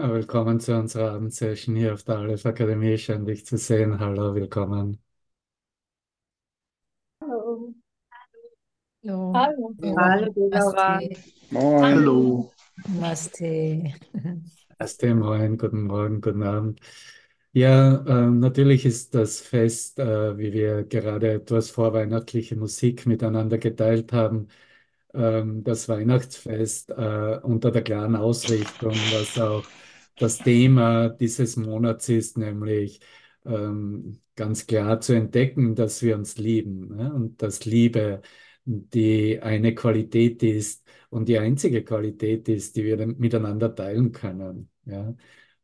Ja, willkommen zu unserer Abendsession hier auf der Aleph Akademie. Schön, dich zu sehen. Hallo, willkommen. Hallo. Hallo. Hallo. Hallo, Namaste. Moin. Hallo. Namaste. Erste Moin, guten Morgen, guten Abend. Ja, ähm, natürlich ist das Fest, äh, wie wir gerade etwas vorweihnachtliche Musik miteinander geteilt haben, ähm, das Weihnachtsfest äh, unter der klaren Ausrichtung, was auch das Thema dieses Monats ist, nämlich ähm, ganz klar zu entdecken, dass wir uns lieben ne? und dass Liebe die eine Qualität ist und die einzige Qualität ist, die wir miteinander teilen können. Ja?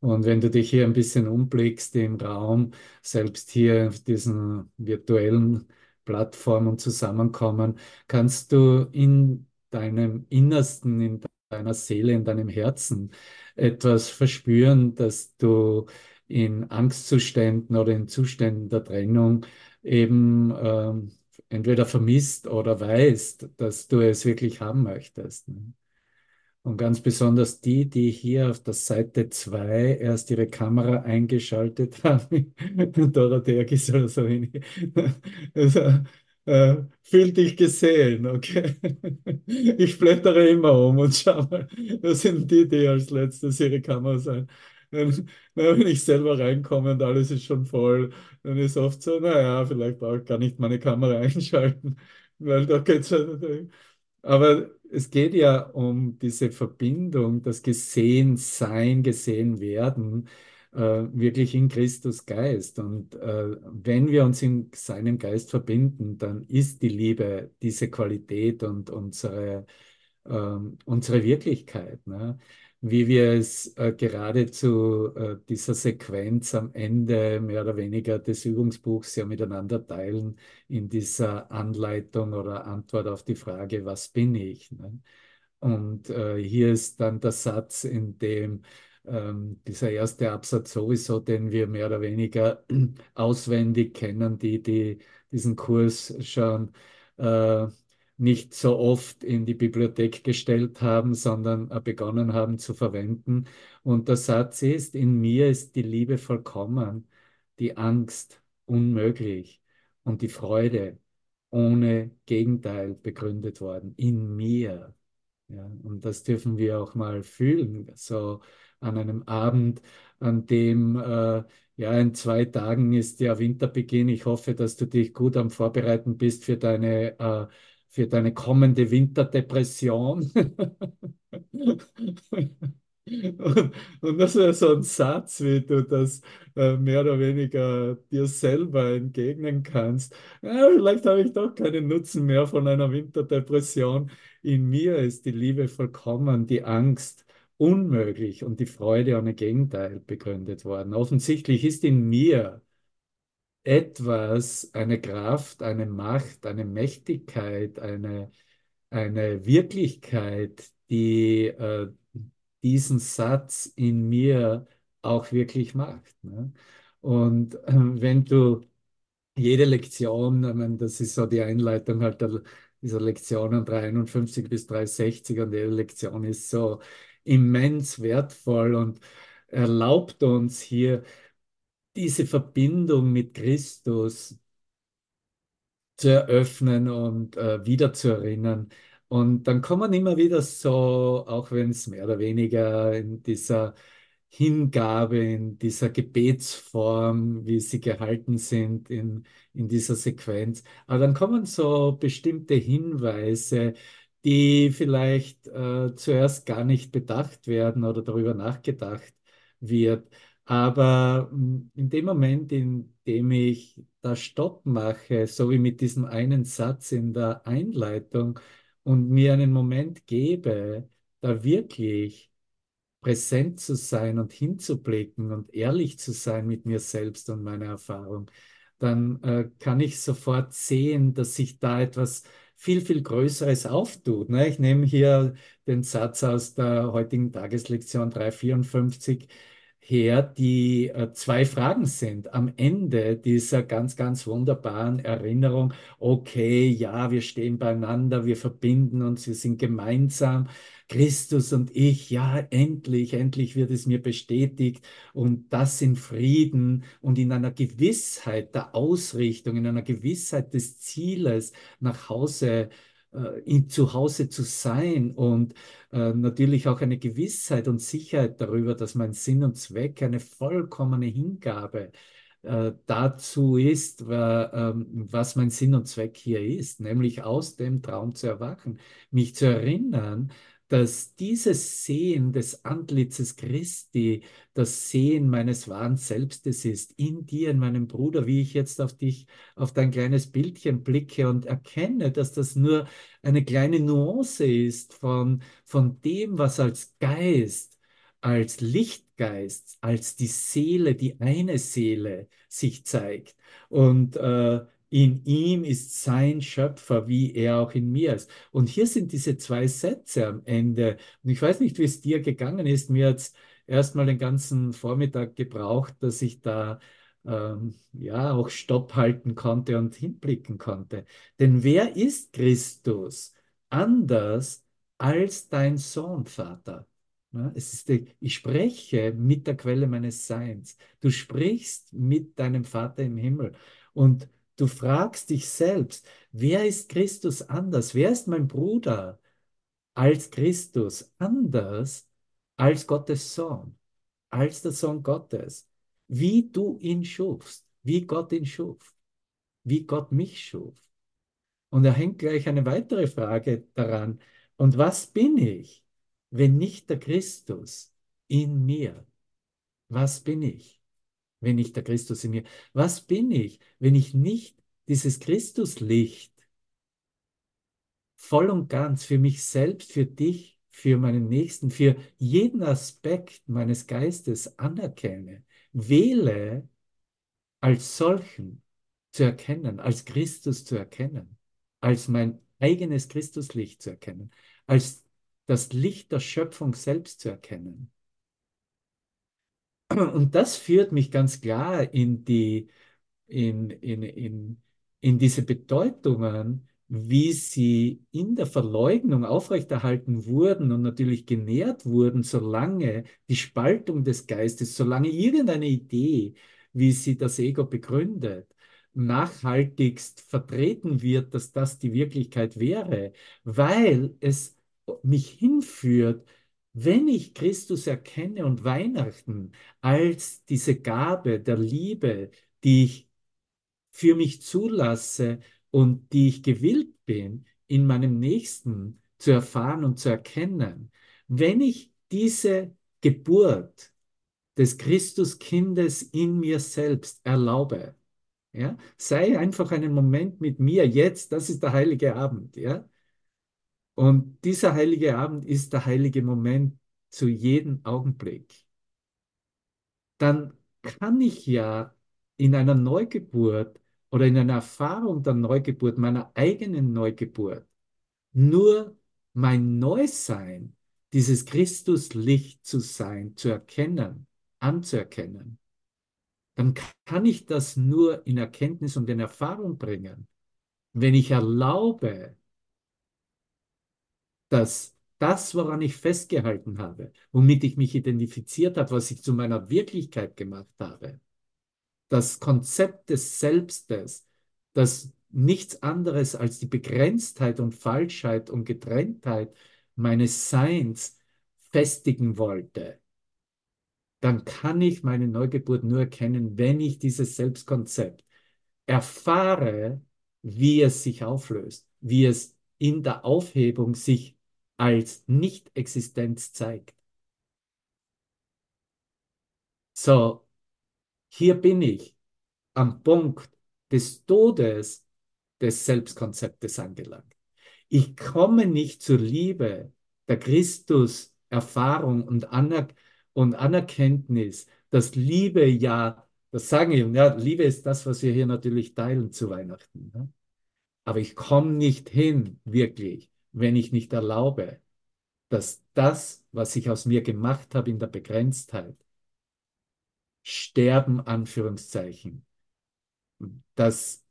Und wenn du dich hier ein bisschen umblickst im Raum, selbst hier auf diesen virtuellen Plattformen Zusammenkommen, kannst du in deinem Innersten, in deiner Seele, in deinem Herzen etwas verspüren, dass du in Angstzuständen oder in Zuständen der Trennung eben ähm, entweder vermisst oder weißt, dass du es wirklich haben möchtest. Ne? Und ganz besonders die, die hier auf der Seite 2 erst ihre Kamera eingeschaltet haben, Dorothea Gisela Savini, also, äh, fühl dich gesehen, okay? Ich blättere immer um und schau mal, das sind die, die als letztes ihre Kamera sein. Wenn ich selber reinkomme und alles ist schon voll, dann ist oft so, naja, vielleicht brauche ich gar nicht meine Kamera einschalten, weil da geht's halt. Aber es geht ja um diese Verbindung, das Gesehensein, gesehen werden, äh, wirklich in Christus Geist. Und äh, wenn wir uns in seinem Geist verbinden, dann ist die Liebe diese Qualität und unsere, äh, unsere Wirklichkeit. Ne? wie wir es äh, gerade zu äh, dieser Sequenz am Ende mehr oder weniger des Übungsbuchs ja miteinander teilen in dieser Anleitung oder Antwort auf die Frage, was bin ich? Ne? Und äh, hier ist dann der Satz, in dem ähm, dieser erste Absatz sowieso, den wir mehr oder weniger auswendig kennen, die, die diesen Kurs schon äh, nicht so oft in die Bibliothek gestellt haben, sondern äh, begonnen haben zu verwenden. Und der Satz ist, in mir ist die Liebe vollkommen, die Angst unmöglich und die Freude ohne Gegenteil begründet worden. In mir. Ja, und das dürfen wir auch mal fühlen, so an einem Abend, an dem, äh, ja, in zwei Tagen ist ja Winterbeginn. Ich hoffe, dass du dich gut am Vorbereiten bist für deine äh, für deine kommende Winterdepression. Und, das wäre so ein Satz, wie du das äh, mehr oder weniger dir selber entgegnen kannst. Ja, vielleicht habe ich doch keinen Nutzen mehr von einer Winterdepression. In mir ist die Liebe vollkommen, die Angst unmöglich und die Freude ohne Gegenteil begründet worden. Offensichtlich ist in mir etwas, eine Kraft, eine Macht, eine Mächtigkeit, eine, eine Wirklichkeit, die äh, diesen Satz in mir auch wirklich macht. Ne? Und äh, wenn du jede Lektion, ich meine, das ist so die Einleitung halt der, dieser Lektionen 351 bis 360 und jede Lektion ist so immens wertvoll und erlaubt uns hier diese Verbindung mit Christus zu eröffnen und äh, wieder zu erinnern. Und dann kommen immer wieder so, auch wenn es mehr oder weniger in dieser Hingabe, in dieser Gebetsform, wie sie gehalten sind in, in dieser Sequenz, aber dann kommen so bestimmte Hinweise, die vielleicht äh, zuerst gar nicht bedacht werden oder darüber nachgedacht wird. Aber mm, in dem Moment, in dem ich da Stopp mache, so wie mit diesem einen Satz in der Einleitung und mir einen Moment gebe, da wirklich präsent zu sein und hinzublicken und ehrlich zu sein mit mir selbst und meiner Erfahrung, dann äh, kann ich sofort sehen, dass sich da etwas viel, viel Größeres auftut. Ne? Ich nehme hier den Satz aus der heutigen Tageslektion 354 her, die äh, zwei Fragen sind. Am Ende dieser ganz, ganz wunderbaren Erinnerung, okay, ja, wir stehen beieinander, wir verbinden uns, wir sind gemeinsam. Christus und ich, ja, endlich, endlich wird es mir bestätigt. Und das in Frieden und in einer Gewissheit der Ausrichtung, in einer Gewissheit des Zieles nach Hause äh, zu Hause zu sein und äh, natürlich auch eine Gewissheit und Sicherheit darüber, dass mein Sinn und Zweck eine vollkommene Hingabe äh, dazu ist, ähm, was mein Sinn und Zweck hier ist, nämlich aus dem Traum zu erwachen, mich zu erinnern, dass dieses Sehen des Antlitzes Christi das Sehen meines wahren Selbstes ist, in dir, in meinem Bruder, wie ich jetzt auf dich, auf dein kleines Bildchen blicke und erkenne, dass das nur eine kleine Nuance ist von, von dem, was als Geist, als Lichtgeist, als die Seele, die eine Seele sich zeigt. Und äh, in ihm ist sein Schöpfer, wie er auch in mir ist. Und hier sind diese zwei Sätze am Ende. Und ich weiß nicht, wie es dir gegangen ist. Mir hat es erstmal den ganzen Vormittag gebraucht, dass ich da ähm, ja auch Stopp halten konnte und hinblicken konnte. Denn wer ist Christus anders als dein Sohn, Vater? Ja, es ist die, ich spreche mit der Quelle meines Seins. Du sprichst mit deinem Vater im Himmel. Und Du fragst dich selbst, wer ist Christus anders? Wer ist mein Bruder als Christus anders als Gottes Sohn, als der Sohn Gottes? Wie du ihn schufst, wie Gott ihn schuf, wie Gott mich schuf. Und da hängt gleich eine weitere Frage daran. Und was bin ich, wenn nicht der Christus in mir? Was bin ich? Wenn nicht der Christus in mir? Was bin ich, wenn ich nicht dieses Christuslicht voll und ganz für mich selbst, für dich, für meinen Nächsten, für jeden Aspekt meines Geistes anerkenne, wähle als solchen zu erkennen, als Christus zu erkennen, als mein eigenes Christuslicht zu erkennen, als das Licht der Schöpfung selbst zu erkennen. Und das führt mich ganz klar in die, in, in, in, in diese Bedeutungen, wie sie in der Verleugnung aufrechterhalten wurden und natürlich genährt wurden, solange die Spaltung des Geistes, solange irgendeine Idee, wie sie das Ego begründet, nachhaltigst vertreten wird, dass das die Wirklichkeit wäre, weil es mich hinführt wenn ich Christus erkenne und Weihnachten als diese Gabe der Liebe, die ich für mich zulasse und die ich gewillt bin, in meinem Nächsten zu erfahren und zu erkennen, wenn ich diese Geburt des Christuskindes in mir selbst erlaube, ja, sei einfach einen Moment mit mir jetzt, das ist der heilige Abend, ja, und dieser heilige Abend ist der heilige Moment zu jedem Augenblick. Dann kann ich ja in einer Neugeburt oder in einer Erfahrung der Neugeburt, meiner eigenen Neugeburt, nur mein Neusein, dieses Christuslicht zu sein, zu erkennen, anzuerkennen, dann kann ich das nur in Erkenntnis und in Erfahrung bringen, wenn ich erlaube, dass das, woran ich festgehalten habe, womit ich mich identifiziert habe, was ich zu meiner Wirklichkeit gemacht habe, das Konzept des Selbstes, das nichts anderes als die Begrenztheit und Falschheit und Getrenntheit meines Seins festigen wollte, dann kann ich meine Neugeburt nur erkennen, wenn ich dieses Selbstkonzept erfahre, wie es sich auflöst, wie es in der Aufhebung sich als Nicht-Existenz zeigt. So, hier bin ich am Punkt des Todes des Selbstkonzeptes angelangt. Ich komme nicht zur Liebe der Christus-Erfahrung und, Aner und Anerkenntnis, dass Liebe ja, das sagen wir, ja, Liebe ist das, was wir hier natürlich teilen zu Weihnachten. Ne? Aber ich komme nicht hin, wirklich, wenn ich nicht erlaube, dass das, was ich aus mir gemacht habe in der Begrenztheit, sterben, Anführungszeichen, das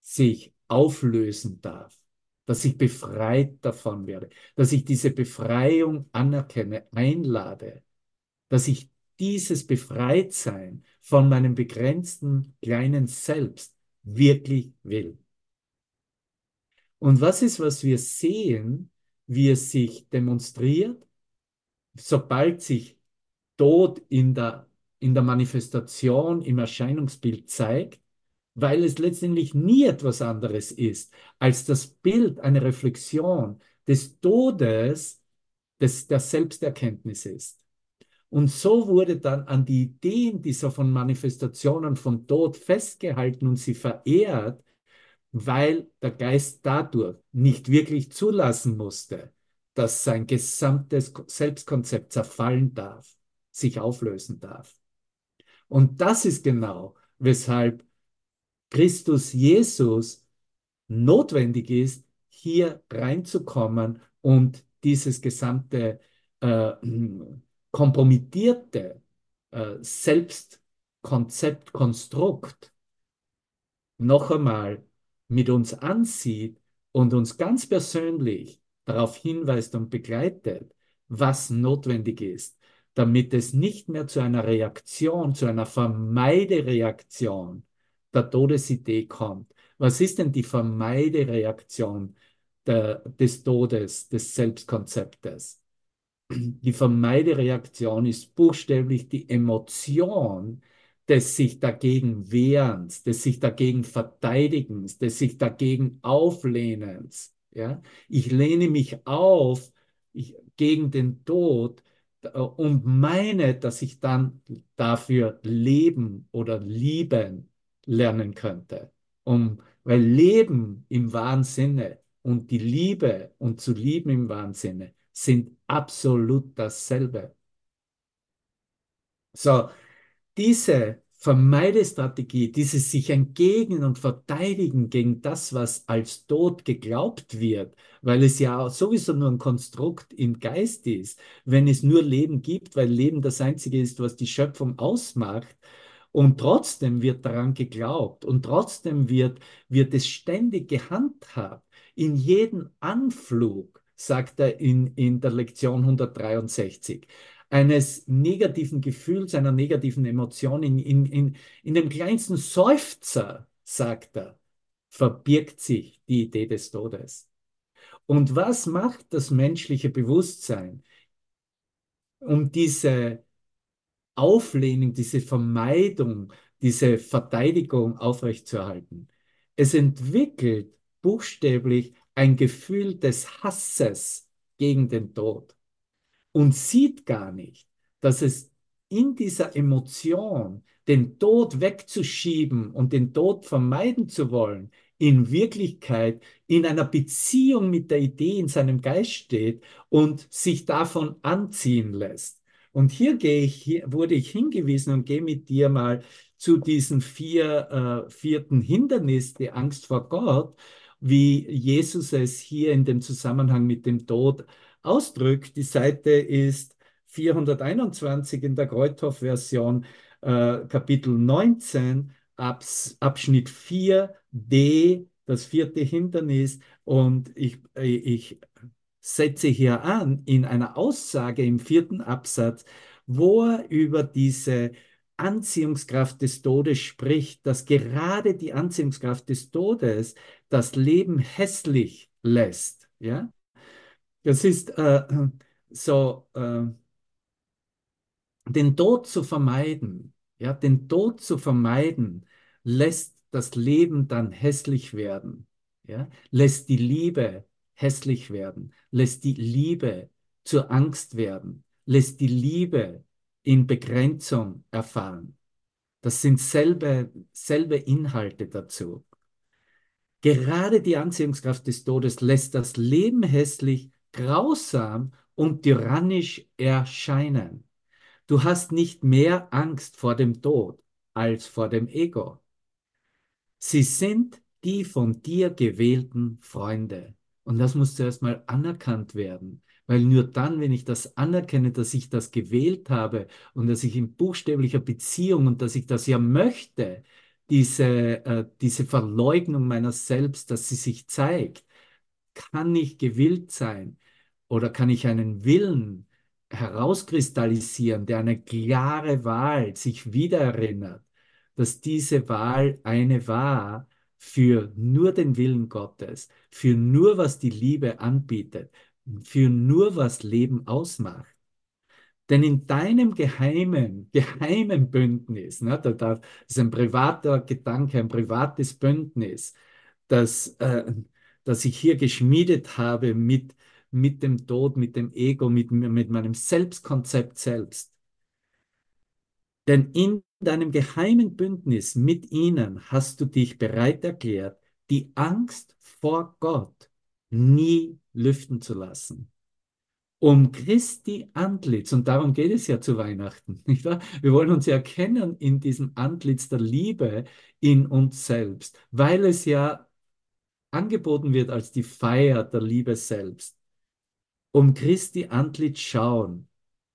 sich auflösen darf dass ich befreit davon werde, dass ich diese Befreiung anerkenne, einlade, dass ich dieses Befreitsein von meinem begrenzten kleinen Selbst wirklich will. Und was ist, was wir sehen, wie es sich demonstriert, sobald sich Tod in der, in der Manifestation, im Erscheinungsbild zeigt, weil es letztendlich nie etwas anderes ist als das Bild, eine Reflexion des Todes, des, der Selbsterkenntnis ist. Und so wurde dann an die Ideen dieser von Manifestationen von Tod festgehalten und sie verehrt, weil der Geist dadurch nicht wirklich zulassen musste, dass sein gesamtes Selbstkonzept zerfallen darf, sich auflösen darf. Und das ist genau, weshalb Christus Jesus notwendig ist, hier reinzukommen und dieses gesamte äh, kompromittierte äh, Selbstkonzept, Konstrukt noch einmal mit uns ansieht und uns ganz persönlich darauf hinweist und begleitet, was notwendig ist, damit es nicht mehr zu einer Reaktion, zu einer Vermeidereaktion der Todesidee kommt. Was ist denn die Vermeidereaktion der, des Todes, des Selbstkonzeptes? Die Vermeidereaktion ist buchstäblich die Emotion des sich dagegen Wehrens, des sich dagegen Verteidigens, des sich dagegen Auflehnens. Ja? Ich lehne mich auf ich, gegen den Tod äh, und meine, dass ich dann dafür leben oder lieben lernen könnte. Um, weil Leben im wahren Sinne und die Liebe und zu lieben im wahren Sinne sind absolut dasselbe. So, diese Vermeidestrategie, dieses sich entgegnen und verteidigen gegen das, was als Tod geglaubt wird, weil es ja sowieso nur ein Konstrukt im Geist ist, wenn es nur Leben gibt, weil Leben das Einzige ist, was die Schöpfung ausmacht, und trotzdem wird daran geglaubt und trotzdem wird, wird es ständig gehandhabt. In jedem Anflug, sagt er in, in der Lektion 163, eines negativen Gefühls, einer negativen Emotion, in, in, in, in dem kleinsten Seufzer, sagt er, verbirgt sich die Idee des Todes. Und was macht das menschliche Bewusstsein, um diese Auflehnung, diese Vermeidung, diese Verteidigung aufrechtzuerhalten. Es entwickelt buchstäblich ein Gefühl des Hasses gegen den Tod und sieht gar nicht, dass es in dieser Emotion, den Tod wegzuschieben und den Tod vermeiden zu wollen, in Wirklichkeit in einer Beziehung mit der Idee in seinem Geist steht und sich davon anziehen lässt. Und hier, gehe ich, hier wurde ich hingewiesen und gehe mit dir mal zu diesem vier, äh, vierten Hindernis, die Angst vor Gott, wie Jesus es hier in dem Zusammenhang mit dem Tod ausdrückt. Die Seite ist 421 in der Kreuthoff-Version, äh, Kapitel 19, Abs, Abschnitt 4d, das vierte Hindernis. Und ich, ich setze hier an in einer Aussage im vierten Absatz, wo er über diese Anziehungskraft des Todes spricht, dass gerade die Anziehungskraft des Todes das Leben hässlich lässt. Ja? Das ist äh, so, äh, den Tod zu vermeiden, ja, den Tod zu vermeiden, lässt das Leben dann hässlich werden, ja, lässt die Liebe hässlich werden, lässt die Liebe zur Angst werden, lässt die Liebe in Begrenzung erfahren. Das sind selbe, selbe Inhalte dazu. Gerade die Anziehungskraft des Todes lässt das Leben hässlich, grausam und tyrannisch erscheinen. Du hast nicht mehr Angst vor dem Tod als vor dem Ego. Sie sind die von dir gewählten Freunde. Und das muss zuerst mal anerkannt werden. Weil nur dann, wenn ich das anerkenne, dass ich das gewählt habe und dass ich in buchstäblicher Beziehung und dass ich das ja möchte, diese, äh, diese Verleugnung meiner selbst, dass sie sich zeigt, kann ich gewillt sein oder kann ich einen Willen herauskristallisieren, der eine klare Wahl sich wiedererinnert, dass diese Wahl eine war für nur den Willen Gottes, für nur was die Liebe anbietet, für nur was Leben ausmacht. Denn in deinem geheimen, geheimen Bündnis, ne, das ist ein privater Gedanke, ein privates Bündnis, das, äh, das ich hier geschmiedet habe mit, mit dem Tod, mit dem Ego, mit, mit meinem Selbstkonzept selbst. Denn in deinem geheimen Bündnis mit ihnen hast du dich bereit erklärt, die Angst vor Gott nie lüften zu lassen. Um Christi Antlitz, und darum geht es ja zu Weihnachten, nicht wahr? Wir wollen uns ja erkennen in diesem Antlitz der Liebe in uns selbst, weil es ja angeboten wird als die Feier der Liebe selbst. Um Christi Antlitz schauen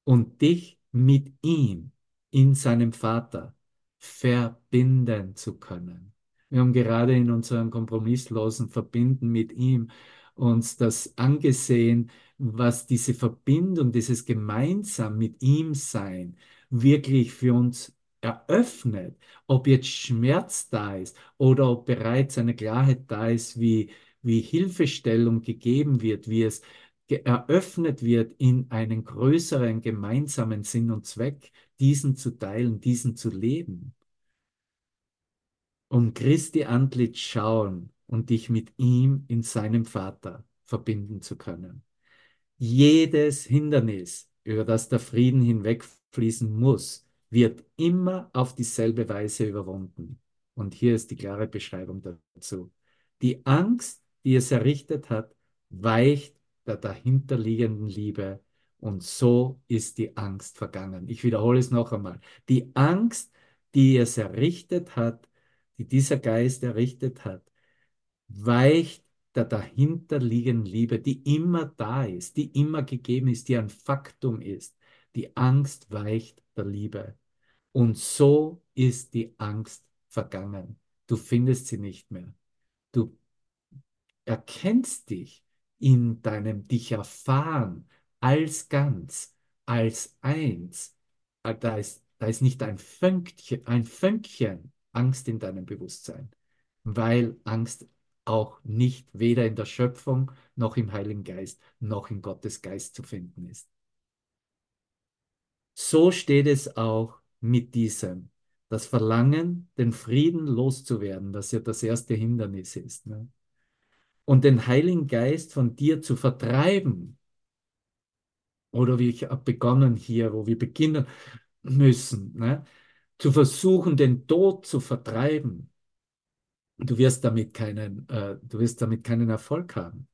und dich mit ihm in seinem Vater verbinden zu können. Wir haben gerade in unserem kompromisslosen Verbinden mit ihm uns das angesehen, was diese Verbindung, dieses gemeinsam mit ihm sein wirklich für uns eröffnet, ob jetzt Schmerz da ist oder ob bereits eine Klarheit da ist, wie, wie Hilfestellung gegeben wird, wie es eröffnet wird in einen größeren gemeinsamen Sinn und Zweck, diesen zu teilen, diesen zu leben. Um Christi Antlitz schauen und dich mit ihm in seinem Vater verbinden zu können. Jedes Hindernis, über das der Frieden hinwegfließen muss, wird immer auf dieselbe Weise überwunden. Und hier ist die klare Beschreibung dazu. Die Angst, die es errichtet hat, weicht der dahinterliegenden Liebe und so ist die Angst vergangen. Ich wiederhole es noch einmal. Die Angst, die es errichtet hat, die dieser Geist errichtet hat, weicht der dahinterliegenden Liebe, die immer da ist, die immer gegeben ist, die ein Faktum ist. Die Angst weicht der Liebe. Und so ist die Angst vergangen. Du findest sie nicht mehr. Du erkennst dich in deinem dich erfahren als ganz, als eins. Äh, da ist, da ist nicht ein Fünkchen, ein Fünkchen Angst in deinem Bewusstsein, weil Angst auch nicht weder in der Schöpfung noch im Heiligen Geist noch in Gottes Geist zu finden ist. So steht es auch mit diesem. Das Verlangen, den Frieden loszuwerden, das ja das erste Hindernis ist. Ne? Und den Heiligen Geist von dir zu vertreiben. Oder wie ich begonnen hier, wo wir beginnen müssen, ne? zu versuchen, den Tod zu vertreiben. Du wirst damit keinen, äh, du wirst damit keinen Erfolg haben.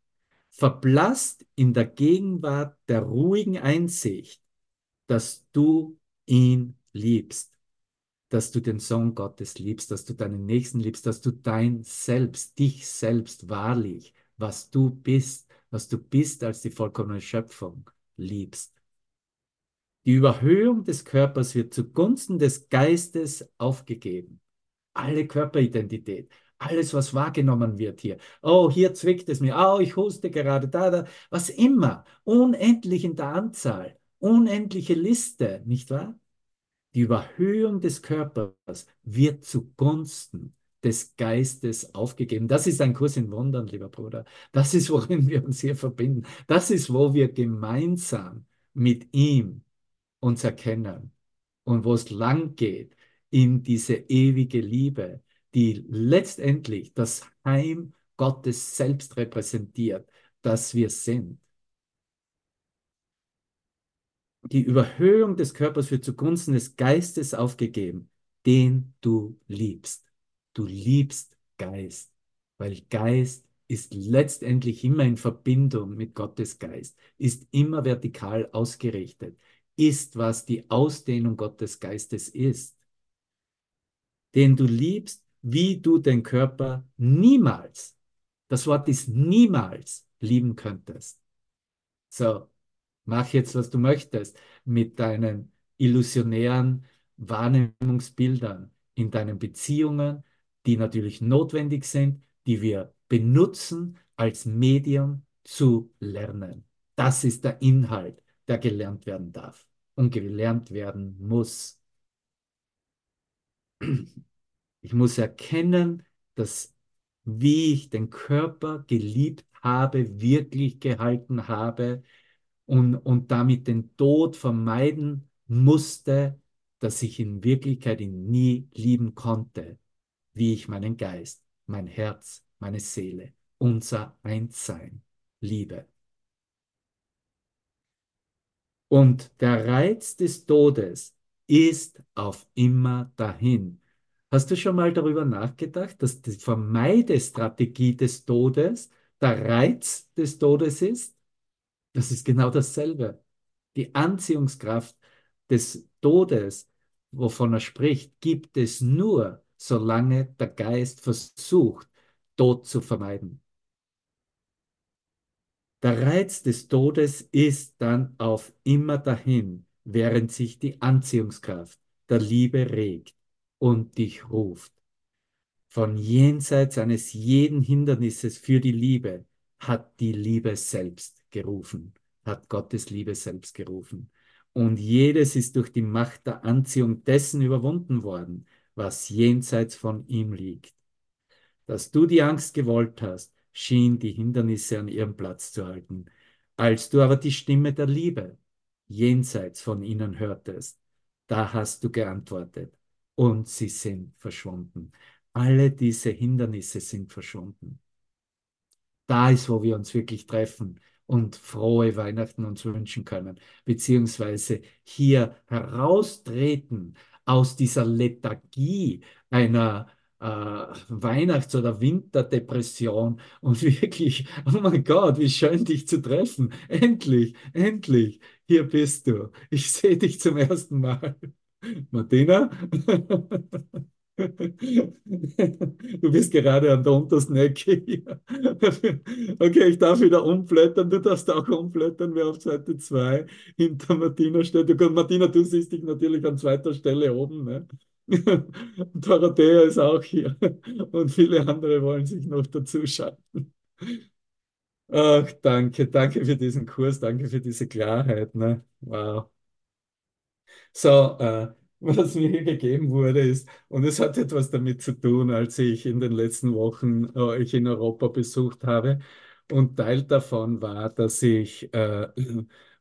Verblasst in der Gegenwart der ruhigen Einsicht, dass du ihn liebst, dass du den Sohn Gottes liebst, dass du deinen Nächsten liebst, dass du dein Selbst, dich selbst wahrlich, was du bist, was du bist als die vollkommene Schöpfung, liebst. Die Überhöhung des Körpers wird zugunsten des Geistes aufgegeben. Alle Körperidentität, alles, was wahrgenommen wird hier. Oh, hier zwickt es mir. Oh, ich huste gerade da, da. Was immer. Unendlich in der Anzahl. Unendliche Liste, nicht wahr? Die Überhöhung des Körpers wird zugunsten des Geistes aufgegeben. Das ist ein Kurs in Wundern, lieber Bruder. Das ist, worin wir uns hier verbinden. Das ist, wo wir gemeinsam mit ihm uns erkennen und wo es lang geht in diese ewige Liebe, die letztendlich das Heim Gottes selbst repräsentiert, das wir sind. Die Überhöhung des Körpers wird zugunsten des Geistes aufgegeben, den du liebst. Du liebst Geist, weil Geist ist letztendlich immer in Verbindung mit Gottes Geist, ist immer vertikal ausgerichtet, ist, was die Ausdehnung Gottes Geistes ist. Den du liebst, wie du den Körper niemals, das Wort ist niemals, lieben könntest. So, mach jetzt, was du möchtest mit deinen illusionären Wahrnehmungsbildern in deinen Beziehungen, die natürlich notwendig sind, die wir benutzen als Medium zu lernen. Das ist der Inhalt, der gelernt werden darf und gelernt werden muss. Ich muss erkennen, dass wie ich den Körper geliebt habe, wirklich gehalten habe und, und damit den Tod vermeiden musste, dass ich in Wirklichkeit ihn nie lieben konnte, wie ich meinen Geist, mein Herz, meine Seele, unser Einssein liebe. Und der Reiz des Todes ist auf immer dahin. Hast du schon mal darüber nachgedacht, dass die Vermeidestrategie des Todes der Reiz des Todes ist? Das ist genau dasselbe. Die Anziehungskraft des Todes, wovon er spricht, gibt es nur, solange der Geist versucht, Tod zu vermeiden. Der Reiz des Todes ist dann auf immer dahin, während sich die Anziehungskraft der Liebe regt und dich ruft. Von jenseits eines jeden Hindernisses für die Liebe hat die Liebe selbst gerufen, hat Gottes Liebe selbst gerufen. Und jedes ist durch die Macht der Anziehung dessen überwunden worden, was jenseits von ihm liegt. Dass du die Angst gewollt hast, schien die Hindernisse an ihrem Platz zu halten. Als du aber die Stimme der Liebe jenseits von ihnen hörtest, da hast du geantwortet und sie sind verschwunden. Alle diese Hindernisse sind verschwunden. Da ist, wo wir uns wirklich treffen und frohe Weihnachten uns wünschen können, beziehungsweise hier heraustreten aus dieser Lethargie einer äh, Weihnachts- oder Winterdepression und wirklich, oh mein Gott, wie schön dich zu treffen. Endlich, endlich, hier bist du. Ich sehe dich zum ersten Mal. Martina? Du bist gerade an der untersten Ecke hier. Okay, ich darf wieder umblättern. Du darfst auch umblättern, wer auf Seite 2 hinter Martina steht. Martina, du siehst dich natürlich an zweiter Stelle oben. Ne? Dorothea ist auch hier. Und viele andere wollen sich noch dazuschalten. Ach, danke, danke für diesen Kurs, danke für diese Klarheit. Ne? Wow. So, äh, was mir hier gegeben wurde, ist, und es hat etwas damit zu tun, als ich in den letzten Wochen äh, euch in Europa besucht habe. Und Teil davon war, dass ich äh,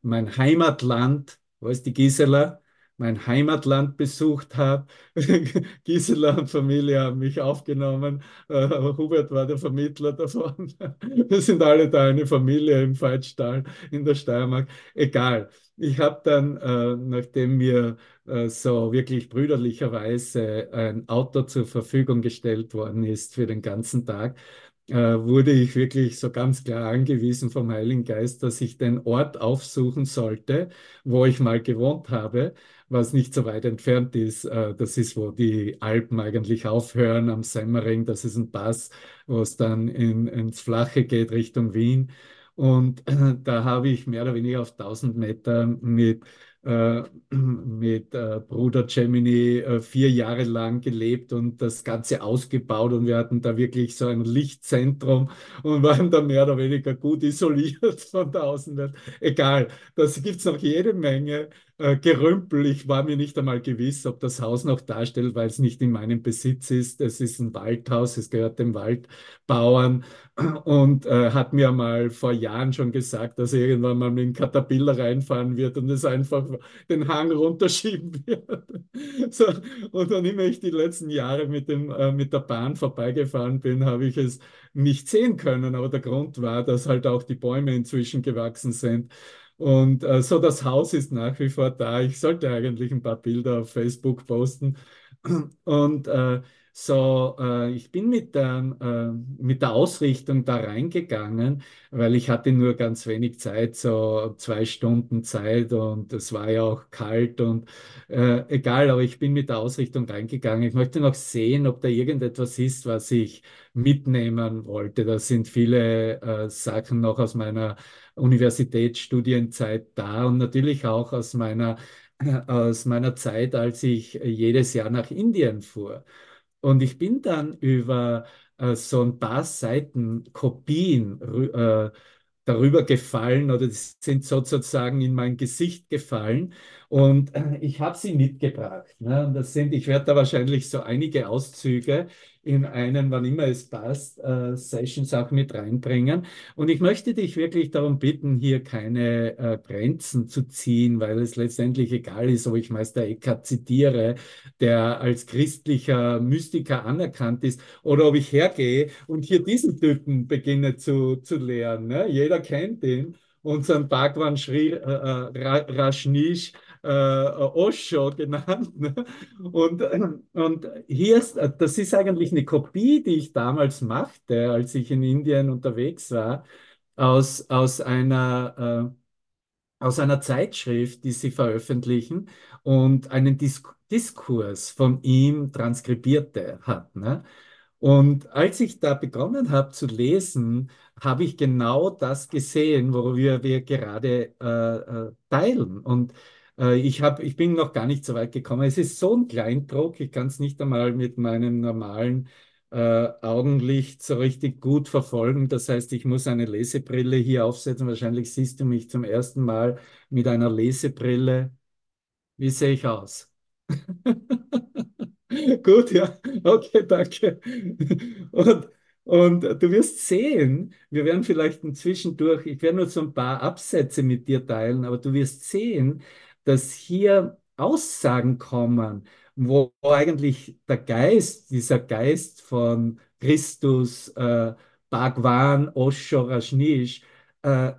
mein Heimatland, wo ist die Gisela? Mein Heimatland besucht habe. Gisela und Familie haben mich aufgenommen. Äh, Hubert war der Vermittler davon. Wir sind alle da eine Familie im Veitstall in der Steiermark. Egal. Ich habe dann, äh, nachdem mir äh, so wirklich brüderlicherweise ein Auto zur Verfügung gestellt worden ist für den ganzen Tag, äh, wurde ich wirklich so ganz klar angewiesen vom Heiligen Geist, dass ich den Ort aufsuchen sollte, wo ich mal gewohnt habe was nicht so weit entfernt ist. Äh, das ist, wo die Alpen eigentlich aufhören am Semmering. Das ist ein Pass, wo es dann in, ins Flache geht Richtung Wien. Und äh, da habe ich mehr oder weniger auf 1000 Meter mit äh, mit äh, Bruder Gemini äh, vier Jahre lang gelebt und das Ganze ausgebaut und wir hatten da wirklich so ein Lichtzentrum und waren da mehr oder weniger gut isoliert von der Außenwelt. Egal, das gibt es noch jede Menge äh, Gerümpel. Ich war mir nicht einmal gewiss, ob das Haus noch darstellt, weil es nicht in meinem Besitz ist. Es ist ein Waldhaus, es gehört dem Waldbauern und äh, hat mir mal vor Jahren schon gesagt, dass er irgendwann mal mit dem Caterpillar reinfahren wird und es einfach den Hang runterschieben wird. So, und dann immer ich die letzten Jahre mit, dem, äh, mit der Bahn vorbeigefahren bin, habe ich es nicht sehen können. Aber der Grund war, dass halt auch die Bäume inzwischen gewachsen sind. Und äh, so, das Haus ist nach wie vor da. Ich sollte eigentlich ein paar Bilder auf Facebook posten. Und äh, so, äh, ich bin mit der, äh, mit der Ausrichtung da reingegangen, weil ich hatte nur ganz wenig Zeit, so zwei Stunden Zeit und es war ja auch kalt und äh, egal, aber ich bin mit der Ausrichtung reingegangen. Ich möchte noch sehen, ob da irgendetwas ist, was ich mitnehmen wollte. Da sind viele äh, Sachen noch aus meiner Universitätsstudienzeit da und natürlich auch aus meiner, aus meiner Zeit, als ich jedes Jahr nach Indien fuhr. Und ich bin dann über äh, so ein paar Seiten Kopien äh, darüber gefallen oder sind sozusagen in mein Gesicht gefallen. Und äh, ich habe sie mitgebracht. Ne? Das sind, ich werde da wahrscheinlich so einige Auszüge in einen, wann immer es passt, äh, Sessions auch mit reinbringen. Und ich möchte dich wirklich darum bitten, hier keine äh, Grenzen zu ziehen, weil es letztendlich egal ist, ob ich Meister Eckhart zitiere, der als christlicher Mystiker anerkannt ist, oder ob ich hergehe und hier diesen Typen beginne zu, zu lehren. Ne? Jeder kennt ihn unseren Bhagwan Sri äh, äh Rajneesh äh, Osho genannt. Ne? Und, und hier ist, das ist eigentlich eine Kopie, die ich damals machte, als ich in Indien unterwegs war, aus, aus einer, äh, aus einer Zeitschrift, die sie veröffentlichen und einen Disk Diskurs von ihm transkribierte hat. Ne? Und als ich da begonnen habe zu lesen, habe ich genau das gesehen, worüber wir gerade äh, äh, teilen. Und ich, hab, ich bin noch gar nicht so weit gekommen. Es ist so ein Kleindruck, ich kann es nicht einmal mit meinem normalen äh, Augenlicht so richtig gut verfolgen. Das heißt, ich muss eine Lesebrille hier aufsetzen. Wahrscheinlich siehst du mich zum ersten Mal mit einer Lesebrille. Wie sehe ich aus? Gut, ja. Okay, danke. Und, und du wirst sehen, wir werden vielleicht zwischendurch, ich werde nur so ein paar Absätze mit dir teilen, aber du wirst sehen, dass hier Aussagen kommen, wo eigentlich der Geist, dieser Geist von Christus, äh, Bhagwan, Osho, Rajneesh, äh,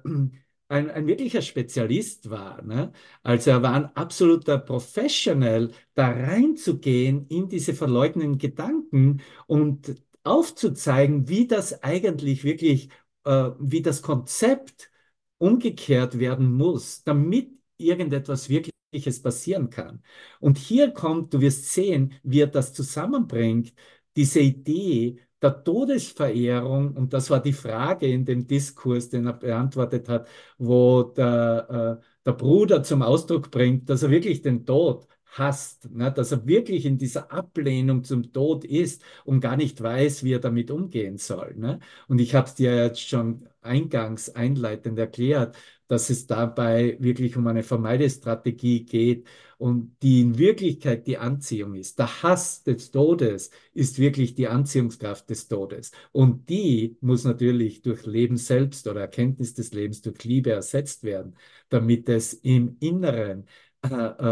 ein, ein wirklicher Spezialist war. Ne? Also er war ein absoluter Professional, da reinzugehen in diese verleugnenden Gedanken und aufzuzeigen, wie das eigentlich wirklich, äh, wie das Konzept umgekehrt werden muss, damit irgendetwas Wirkliches passieren kann. Und hier kommt, du wirst sehen, wie er das zusammenbringt, diese Idee der Todesverehrung, und das war die Frage in dem Diskurs, den er beantwortet hat, wo der, äh, der Bruder zum Ausdruck bringt, dass er wirklich den Tod hasst, ne? dass er wirklich in dieser Ablehnung zum Tod ist und gar nicht weiß, wie er damit umgehen soll. Ne? Und ich habe es dir jetzt schon eingangs einleitend erklärt, dass es dabei wirklich um eine Vermeidestrategie geht und die in Wirklichkeit die Anziehung ist. Der Hass des Todes ist wirklich die Anziehungskraft des Todes. Und die muss natürlich durch Leben selbst oder Erkenntnis des Lebens durch Liebe ersetzt werden, damit es im Inneren äh,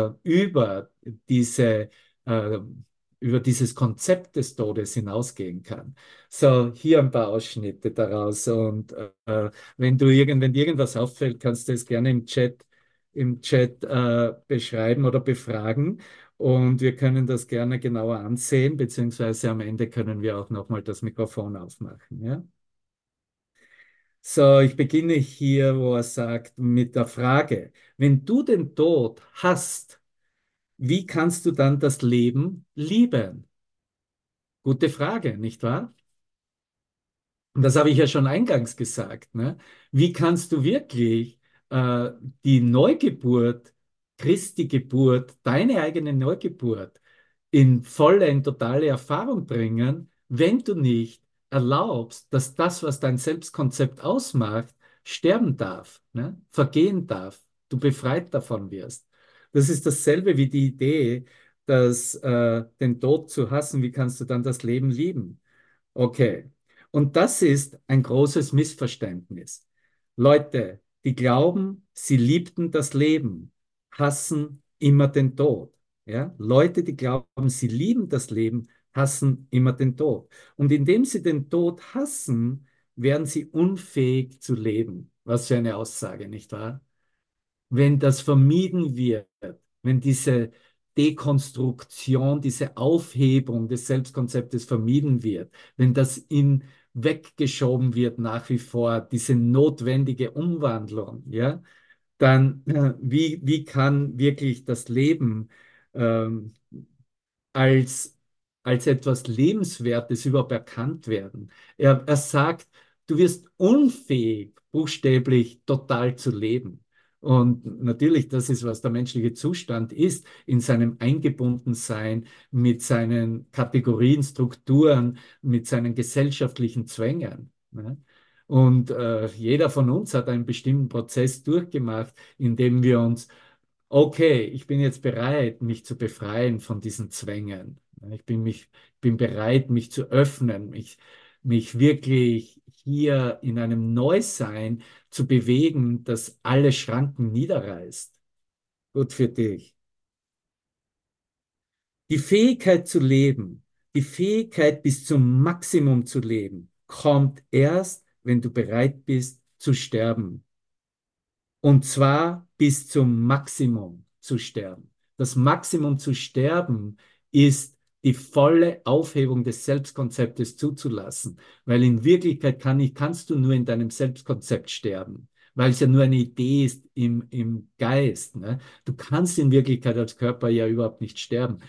äh, über diese äh, über dieses Konzept des Todes hinausgehen kann. So, hier ein paar Ausschnitte daraus. Und äh, wenn du irgend, wenn dir irgendwas auffällt, kannst du es gerne im Chat, im Chat äh, beschreiben oder befragen. Und wir können das gerne genauer ansehen, beziehungsweise am Ende können wir auch nochmal das Mikrofon aufmachen. Ja? So, ich beginne hier, wo er sagt, mit der Frage, wenn du den Tod hast, wie kannst du dann das Leben lieben? Gute Frage, nicht wahr? Und das habe ich ja schon eingangs gesagt. Ne? Wie kannst du wirklich äh, die Neugeburt, Christi Geburt, deine eigene Neugeburt in volle, in totale Erfahrung bringen, wenn du nicht erlaubst, dass das, was dein Selbstkonzept ausmacht, sterben darf, ne? vergehen darf, du befreit davon wirst. Das ist dasselbe wie die Idee, dass äh, den Tod zu hassen, wie kannst du dann das Leben lieben? Okay. Und das ist ein großes Missverständnis. Leute, die glauben, sie liebten das Leben, hassen immer den Tod. Ja? Leute, die glauben, sie lieben das Leben, hassen immer den Tod. Und indem sie den Tod hassen, werden sie unfähig zu leben. Was für eine Aussage, nicht wahr? Wenn das vermieden wird, wenn diese Dekonstruktion, diese Aufhebung des Selbstkonzeptes vermieden wird, wenn das in weggeschoben wird nach wie vor, diese notwendige Umwandlung, ja, dann äh, wie, wie kann wirklich das Leben ähm, als, als etwas Lebenswertes überhaupt erkannt werden? Er, er sagt, du wirst unfähig, buchstäblich total zu leben. Und natürlich, das ist, was der menschliche Zustand ist, in seinem Eingebundensein mit seinen Kategorien, Strukturen, mit seinen gesellschaftlichen Zwängen. Ne? Und äh, jeder von uns hat einen bestimmten Prozess durchgemacht, in dem wir uns, okay, ich bin jetzt bereit, mich zu befreien von diesen Zwängen. Ich bin, mich, bin bereit, mich zu öffnen, mich, mich wirklich hier in einem Neusein zu bewegen, das alle Schranken niederreißt. Gut für dich. Die Fähigkeit zu leben, die Fähigkeit bis zum Maximum zu leben, kommt erst, wenn du bereit bist zu sterben. Und zwar bis zum Maximum zu sterben. Das Maximum zu sterben ist die volle Aufhebung des Selbstkonzeptes zuzulassen. Weil in Wirklichkeit kann ich, kannst du nur in deinem Selbstkonzept sterben, weil es ja nur eine Idee ist im, im Geist. Ne? Du kannst in Wirklichkeit als Körper ja überhaupt nicht sterben.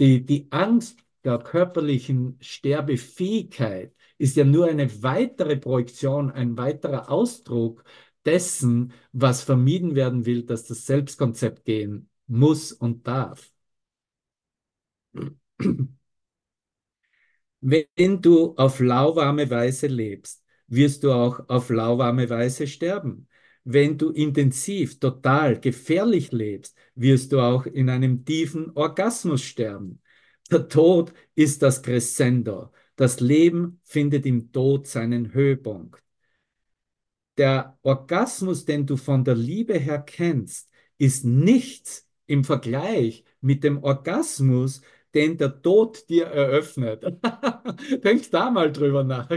Die, die Angst der körperlichen Sterbefähigkeit ist ja nur eine weitere Projektion, ein weiterer Ausdruck dessen, was vermieden werden will, dass das Selbstkonzept gehen muss und darf. Wenn du auf lauwarme Weise lebst, wirst du auch auf lauwarme Weise sterben. Wenn du intensiv, total, gefährlich lebst, wirst du auch in einem tiefen Orgasmus sterben. Der Tod ist das Crescendo. Das Leben findet im Tod seinen Höhepunkt. Der Orgasmus, den du von der Liebe her kennst, ist nichts im Vergleich mit dem Orgasmus, den der Tod dir eröffnet. Denk da mal drüber nach.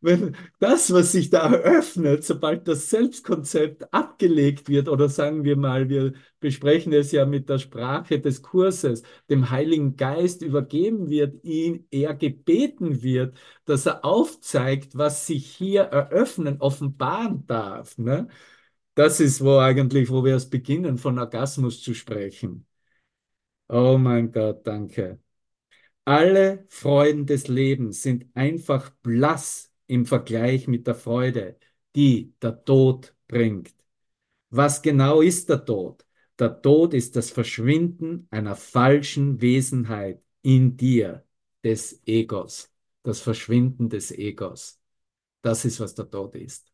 Wenn das, was sich da eröffnet, sobald das Selbstkonzept abgelegt wird, oder sagen wir mal, wir besprechen es ja mit der Sprache des Kurses, dem Heiligen Geist übergeben wird, ihn er gebeten wird, dass er aufzeigt, was sich hier eröffnen, offenbaren darf. Ne? Das ist wo eigentlich, wo wir es beginnen, von Orgasmus zu sprechen. Oh mein Gott, danke. Alle Freuden des Lebens sind einfach blass im Vergleich mit der Freude, die der Tod bringt. Was genau ist der Tod? Der Tod ist das Verschwinden einer falschen Wesenheit in dir, des Egos. Das Verschwinden des Egos. Das ist, was der Tod ist.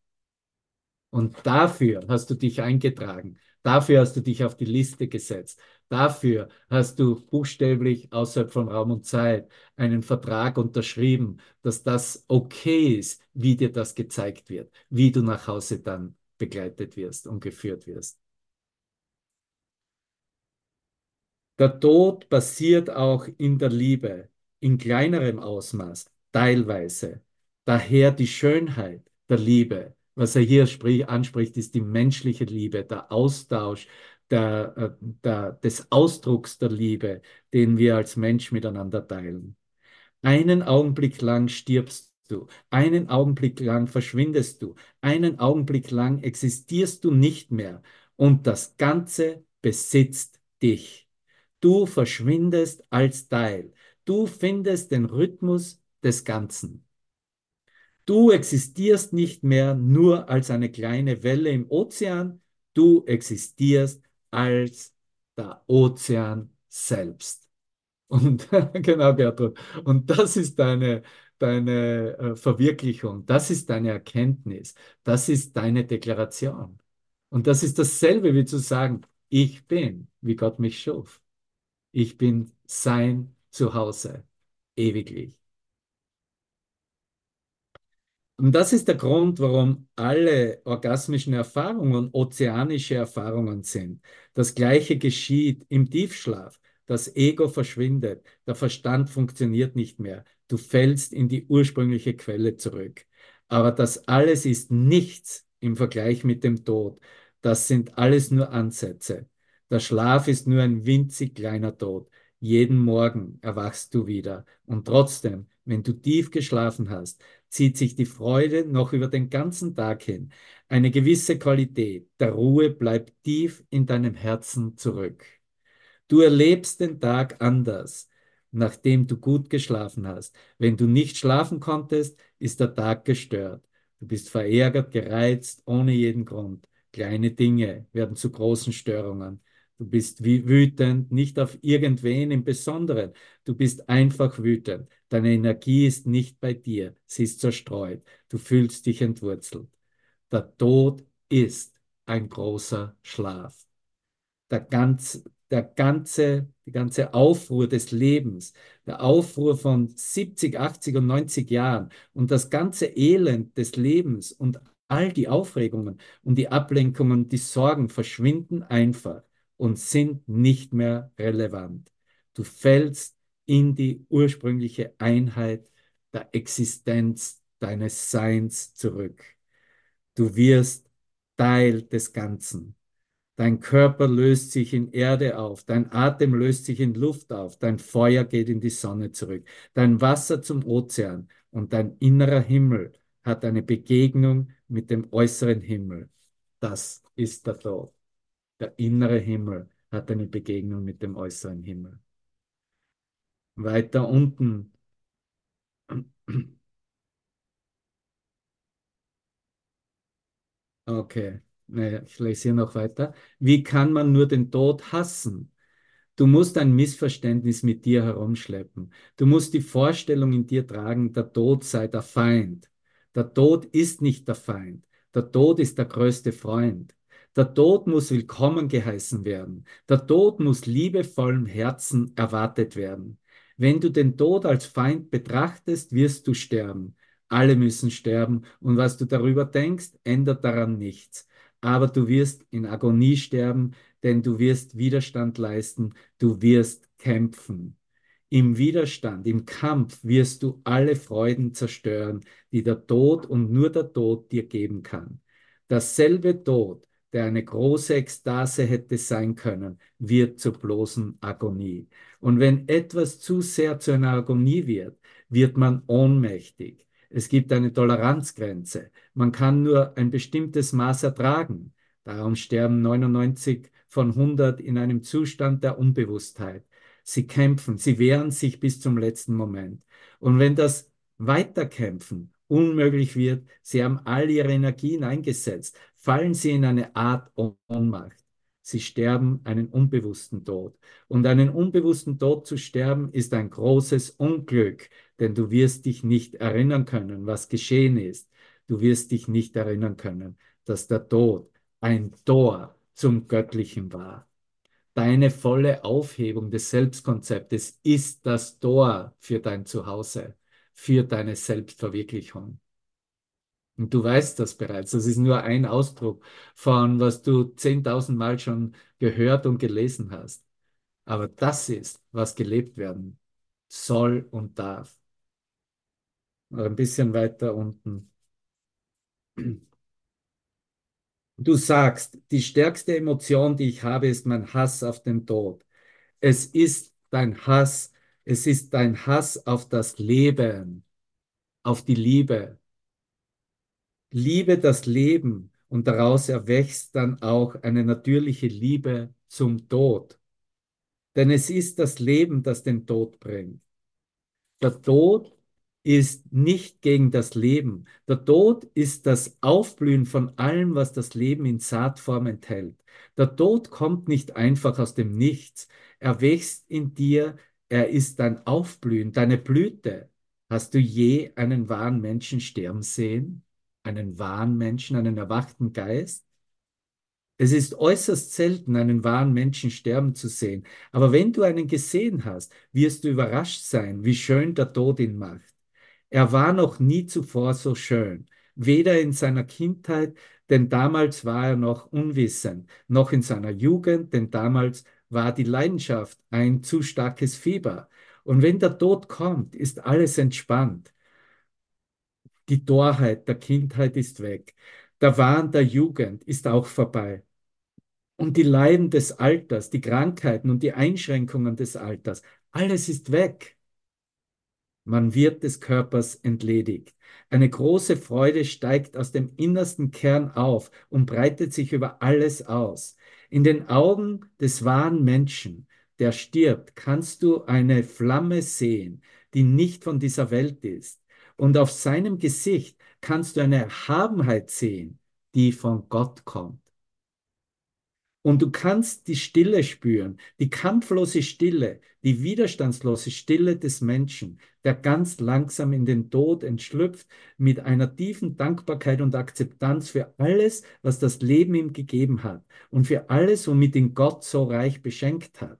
Und dafür hast du dich eingetragen. Dafür hast du dich auf die Liste gesetzt. Dafür hast du buchstäblich außerhalb von Raum und Zeit einen Vertrag unterschrieben, dass das okay ist, wie dir das gezeigt wird, wie du nach Hause dann begleitet wirst und geführt wirst. Der Tod passiert auch in der Liebe, in kleinerem Ausmaß, teilweise. Daher die Schönheit der Liebe. Was er hier anspricht, ist die menschliche Liebe, der Austausch, der, äh, der, des Ausdrucks der Liebe, den wir als Mensch miteinander teilen. Einen Augenblick lang stirbst du, einen Augenblick lang verschwindest du, einen Augenblick lang existierst du nicht mehr und das Ganze besitzt dich. Du verschwindest als Teil. Du findest den Rhythmus des Ganzen. Du existierst nicht mehr nur als eine kleine Welle im Ozean, du existierst als der Ozean selbst. Und genau, Gertrud. Und das ist deine, deine äh, Verwirklichung, das ist deine Erkenntnis, das ist deine Deklaration. Und das ist dasselbe wie zu sagen, ich bin, wie Gott mich schuf. Ich bin sein Zuhause, ewiglich. Und das ist der Grund, warum alle orgasmischen Erfahrungen ozeanische Erfahrungen sind. Das Gleiche geschieht im Tiefschlaf. Das Ego verschwindet, der Verstand funktioniert nicht mehr. Du fällst in die ursprüngliche Quelle zurück. Aber das alles ist nichts im Vergleich mit dem Tod. Das sind alles nur Ansätze. Der Schlaf ist nur ein winzig kleiner Tod. Jeden Morgen erwachst du wieder. Und trotzdem, wenn du tief geschlafen hast, zieht sich die Freude noch über den ganzen Tag hin. Eine gewisse Qualität der Ruhe bleibt tief in deinem Herzen zurück. Du erlebst den Tag anders, nachdem du gut geschlafen hast. Wenn du nicht schlafen konntest, ist der Tag gestört. Du bist verärgert, gereizt, ohne jeden Grund. Kleine Dinge werden zu großen Störungen. Du bist wütend, nicht auf irgendwen im Besonderen. Du bist einfach wütend. Deine Energie ist nicht bei dir. Sie ist zerstreut. Du fühlst dich entwurzelt. Der Tod ist ein großer Schlaf. Der ganz, der ganze, die ganze Aufruhr des Lebens, der Aufruhr von 70, 80 und 90 Jahren und das ganze Elend des Lebens und all die Aufregungen und die Ablenkungen, die Sorgen verschwinden einfach und sind nicht mehr relevant. Du fällst in die ursprüngliche Einheit der Existenz deines Seins zurück. Du wirst Teil des Ganzen. Dein Körper löst sich in Erde auf, dein Atem löst sich in Luft auf, dein Feuer geht in die Sonne zurück, dein Wasser zum Ozean und dein innerer Himmel hat eine Begegnung mit dem äußeren Himmel. Das ist der Tod. Der innere Himmel hat eine Begegnung mit dem äußeren Himmel. Weiter unten. Okay, ich lese hier noch weiter. Wie kann man nur den Tod hassen? Du musst ein Missverständnis mit dir herumschleppen. Du musst die Vorstellung in dir tragen, der Tod sei der Feind. Der Tod ist nicht der Feind. Der Tod ist der größte Freund. Der Tod muss willkommen geheißen werden. Der Tod muss liebevollem Herzen erwartet werden. Wenn du den Tod als Feind betrachtest, wirst du sterben. Alle müssen sterben und was du darüber denkst, ändert daran nichts. Aber du wirst in Agonie sterben, denn du wirst Widerstand leisten, du wirst kämpfen. Im Widerstand, im Kampf wirst du alle Freuden zerstören, die der Tod und nur der Tod dir geben kann. Dasselbe Tod, der eine große Ekstase hätte sein können, wird zur bloßen Agonie. Und wenn etwas zu sehr zu einer Agonie wird, wird man ohnmächtig. Es gibt eine Toleranzgrenze. Man kann nur ein bestimmtes Maß ertragen. Darum sterben 99 von 100 in einem Zustand der Unbewusstheit. Sie kämpfen, sie wehren sich bis zum letzten Moment. Und wenn das Weiterkämpfen unmöglich wird, sie haben all ihre Energien eingesetzt, fallen sie in eine Art Ohnmacht. Sie sterben einen unbewussten Tod. Und einen unbewussten Tod zu sterben ist ein großes Unglück, denn du wirst dich nicht erinnern können, was geschehen ist. Du wirst dich nicht erinnern können, dass der Tod ein Tor zum Göttlichen war. Deine volle Aufhebung des Selbstkonzeptes ist das Tor für dein Zuhause, für deine Selbstverwirklichung. Und du weißt das bereits. Das ist nur ein Ausdruck von, was du zehntausend Mal schon gehört und gelesen hast. Aber das ist, was gelebt werden soll und darf. Ein bisschen weiter unten. Du sagst, die stärkste Emotion, die ich habe, ist mein Hass auf den Tod. Es ist dein Hass, es ist dein Hass auf das Leben, auf die Liebe, liebe das Leben und daraus erwächst dann auch eine natürliche Liebe zum Tod. Denn es ist das Leben, das den Tod bringt. Der Tod ist nicht gegen das Leben. Der Tod ist das Aufblühen von allem, was das Leben in Saatform enthält. Der Tod kommt nicht einfach aus dem Nichts. Er wächst in dir, er ist dein Aufblühen, deine Blüte. Hast du je einen wahren Menschen sterben sehen? einen wahren Menschen, einen erwachten Geist. Es ist äußerst selten, einen wahren Menschen sterben zu sehen. Aber wenn du einen gesehen hast, wirst du überrascht sein, wie schön der Tod ihn macht. Er war noch nie zuvor so schön, weder in seiner Kindheit, denn damals war er noch unwissend, noch in seiner Jugend, denn damals war die Leidenschaft ein zu starkes Fieber. Und wenn der Tod kommt, ist alles entspannt. Die Torheit der Kindheit ist weg. Der Wahn der Jugend ist auch vorbei. Und die Leiden des Alters, die Krankheiten und die Einschränkungen des Alters, alles ist weg. Man wird des Körpers entledigt. Eine große Freude steigt aus dem innersten Kern auf und breitet sich über alles aus. In den Augen des wahren Menschen, der stirbt, kannst du eine Flamme sehen, die nicht von dieser Welt ist und auf seinem Gesicht kannst du eine Erhabenheit sehen, die von Gott kommt. Und du kannst die Stille spüren, die kampflose Stille, die widerstandslose Stille des Menschen, der ganz langsam in den Tod entschlüpft, mit einer tiefen Dankbarkeit und Akzeptanz für alles, was das Leben ihm gegeben hat und für alles, womit ihn Gott so reich beschenkt hat.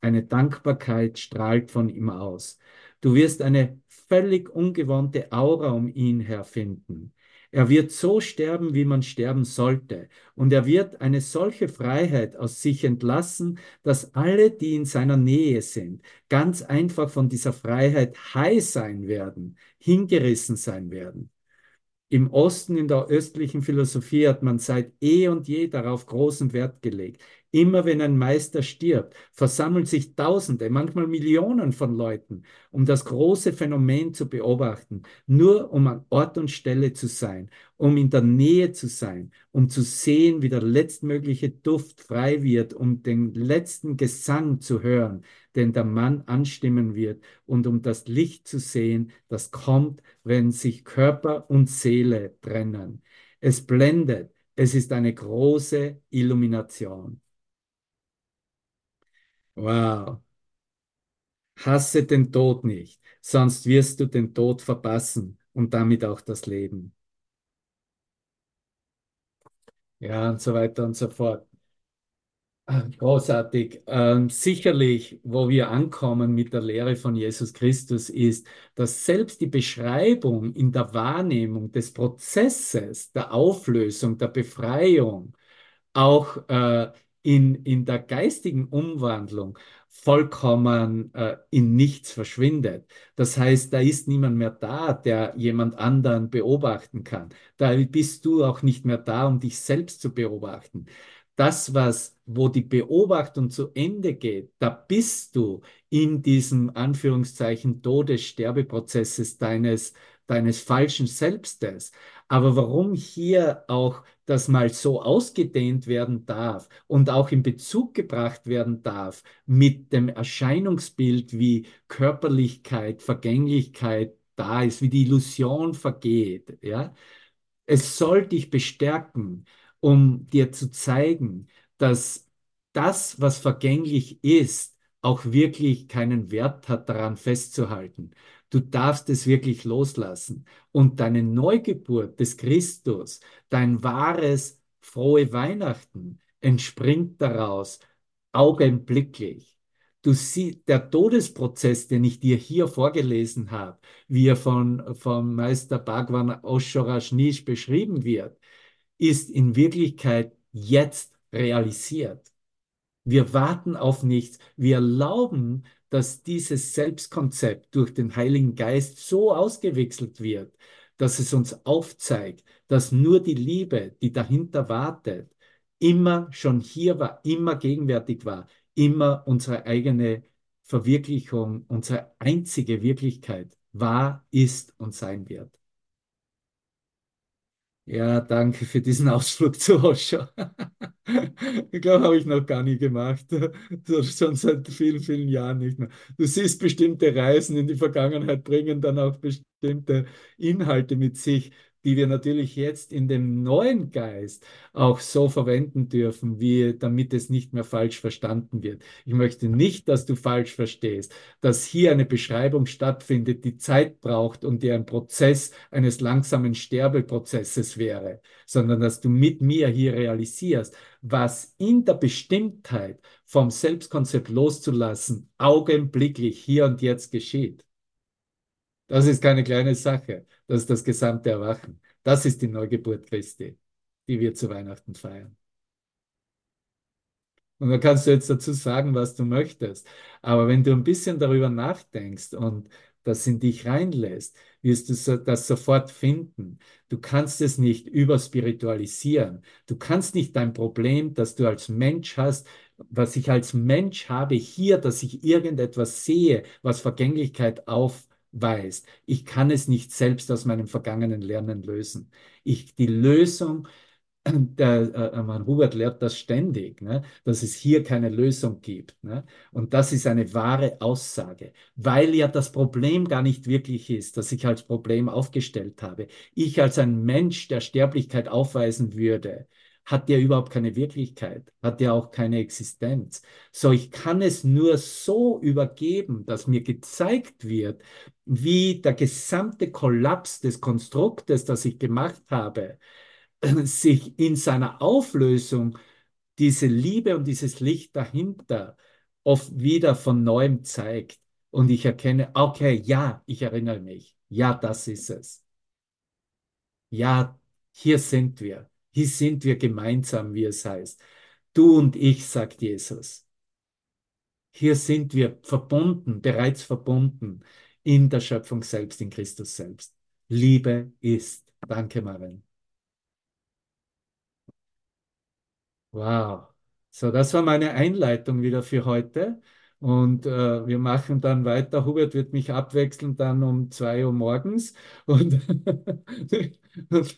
Eine Dankbarkeit strahlt von ihm aus. Du wirst eine völlig ungewohnte Aura um ihn her finden. Er wird so sterben, wie man sterben sollte. Und er wird eine solche Freiheit aus sich entlassen, dass alle, die in seiner Nähe sind, ganz einfach von dieser Freiheit high sein werden, hingerissen sein werden. Im Osten, in der östlichen Philosophie hat man seit eh und je darauf großen Wert gelegt. Immer wenn ein Meister stirbt, versammeln sich Tausende, manchmal Millionen von Leuten, um das große Phänomen zu beobachten, nur um an Ort und Stelle zu sein, um in der Nähe zu sein, um zu sehen, wie der letztmögliche Duft frei wird, um den letzten Gesang zu hören, den der Mann anstimmen wird, und um das Licht zu sehen, das kommt, wenn sich Körper und Seele trennen. Es blendet, es ist eine große Illumination. Wow. Hasse den Tod nicht, sonst wirst du den Tod verpassen und damit auch das Leben. Ja, und so weiter und so fort. Großartig. Ähm, sicherlich, wo wir ankommen mit der Lehre von Jesus Christus, ist, dass selbst die Beschreibung in der Wahrnehmung des Prozesses der Auflösung, der Befreiung, auch äh, in, in der geistigen Umwandlung vollkommen äh, in nichts verschwindet. Das heißt, da ist niemand mehr da, der jemand anderen beobachten kann. Da bist du auch nicht mehr da, um dich selbst zu beobachten. Das, was, wo die Beobachtung zu Ende geht, da bist du in diesem Anführungszeichen Todessterbeprozesses deines, deines falschen Selbstes. Aber warum hier auch das mal so ausgedehnt werden darf und auch in Bezug gebracht werden darf mit dem Erscheinungsbild, wie Körperlichkeit, Vergänglichkeit da ist, wie die Illusion vergeht, ja. Es soll dich bestärken, um dir zu zeigen, dass das, was vergänglich ist, auch wirklich keinen Wert hat, daran festzuhalten. Du darfst es wirklich loslassen. Und deine Neugeburt des Christus, dein wahres, frohe Weihnachten, entspringt daraus augenblicklich. Du siehst, der Todesprozess, den ich dir hier vorgelesen habe, wie er von, vom Meister Bhagwan Oshorashnish beschrieben wird, ist in Wirklichkeit jetzt realisiert. Wir warten auf nichts. Wir erlauben, dass dieses Selbstkonzept durch den Heiligen Geist so ausgewechselt wird, dass es uns aufzeigt, dass nur die Liebe, die dahinter wartet, immer schon hier war, immer gegenwärtig war, immer unsere eigene Verwirklichung, unsere einzige Wirklichkeit war, ist und sein wird. Ja, danke für diesen Ausflug zu Osho. Ich glaube, habe ich noch gar nie gemacht. Schon seit vielen, vielen Jahren nicht mehr. Du siehst, bestimmte Reisen in die Vergangenheit bringen dann auch bestimmte Inhalte mit sich, die wir natürlich jetzt in dem neuen Geist auch so verwenden dürfen, wie damit es nicht mehr falsch verstanden wird. Ich möchte nicht, dass du falsch verstehst, dass hier eine Beschreibung stattfindet, die Zeit braucht und die ein Prozess eines langsamen Sterbeprozesses wäre, sondern dass du mit mir hier realisierst, was in der Bestimmtheit vom Selbstkonzept loszulassen, augenblicklich hier und jetzt geschieht. Das ist keine kleine Sache. Das ist das gesamte Erwachen. Das ist die Neugeburt Christi, die wir zu Weihnachten feiern. Und da kannst du jetzt dazu sagen, was du möchtest. Aber wenn du ein bisschen darüber nachdenkst und das in dich reinlässt, wirst du das sofort finden. Du kannst es nicht überspiritualisieren. Du kannst nicht dein Problem, das du als Mensch hast, was ich als Mensch habe hier, dass ich irgendetwas sehe, was Vergänglichkeit aufweist. Ich kann es nicht selbst aus meinem vergangenen Lernen lösen. Ich, die Lösung der äh, man Hubert lehrt das ständig, ne? dass es hier keine Lösung gibt. Ne? Und das ist eine wahre Aussage, weil ja das Problem gar nicht wirklich ist, das ich als Problem aufgestellt habe. Ich als ein Mensch, der Sterblichkeit aufweisen würde, hat ja überhaupt keine Wirklichkeit, hat ja auch keine Existenz. So, ich kann es nur so übergeben, dass mir gezeigt wird, wie der gesamte Kollaps des Konstruktes, das ich gemacht habe, sich in seiner Auflösung diese Liebe und dieses Licht dahinter oft wieder von neuem zeigt. Und ich erkenne, okay, ja, ich erinnere mich. Ja, das ist es. Ja, hier sind wir. Hier sind wir gemeinsam, wie es heißt. Du und ich, sagt Jesus. Hier sind wir verbunden, bereits verbunden in der Schöpfung selbst, in Christus selbst. Liebe ist. Danke, Maren. Wow. So, das war meine Einleitung wieder für heute. Und äh, wir machen dann weiter. Hubert wird mich abwechseln dann um zwei Uhr morgens. Und, und,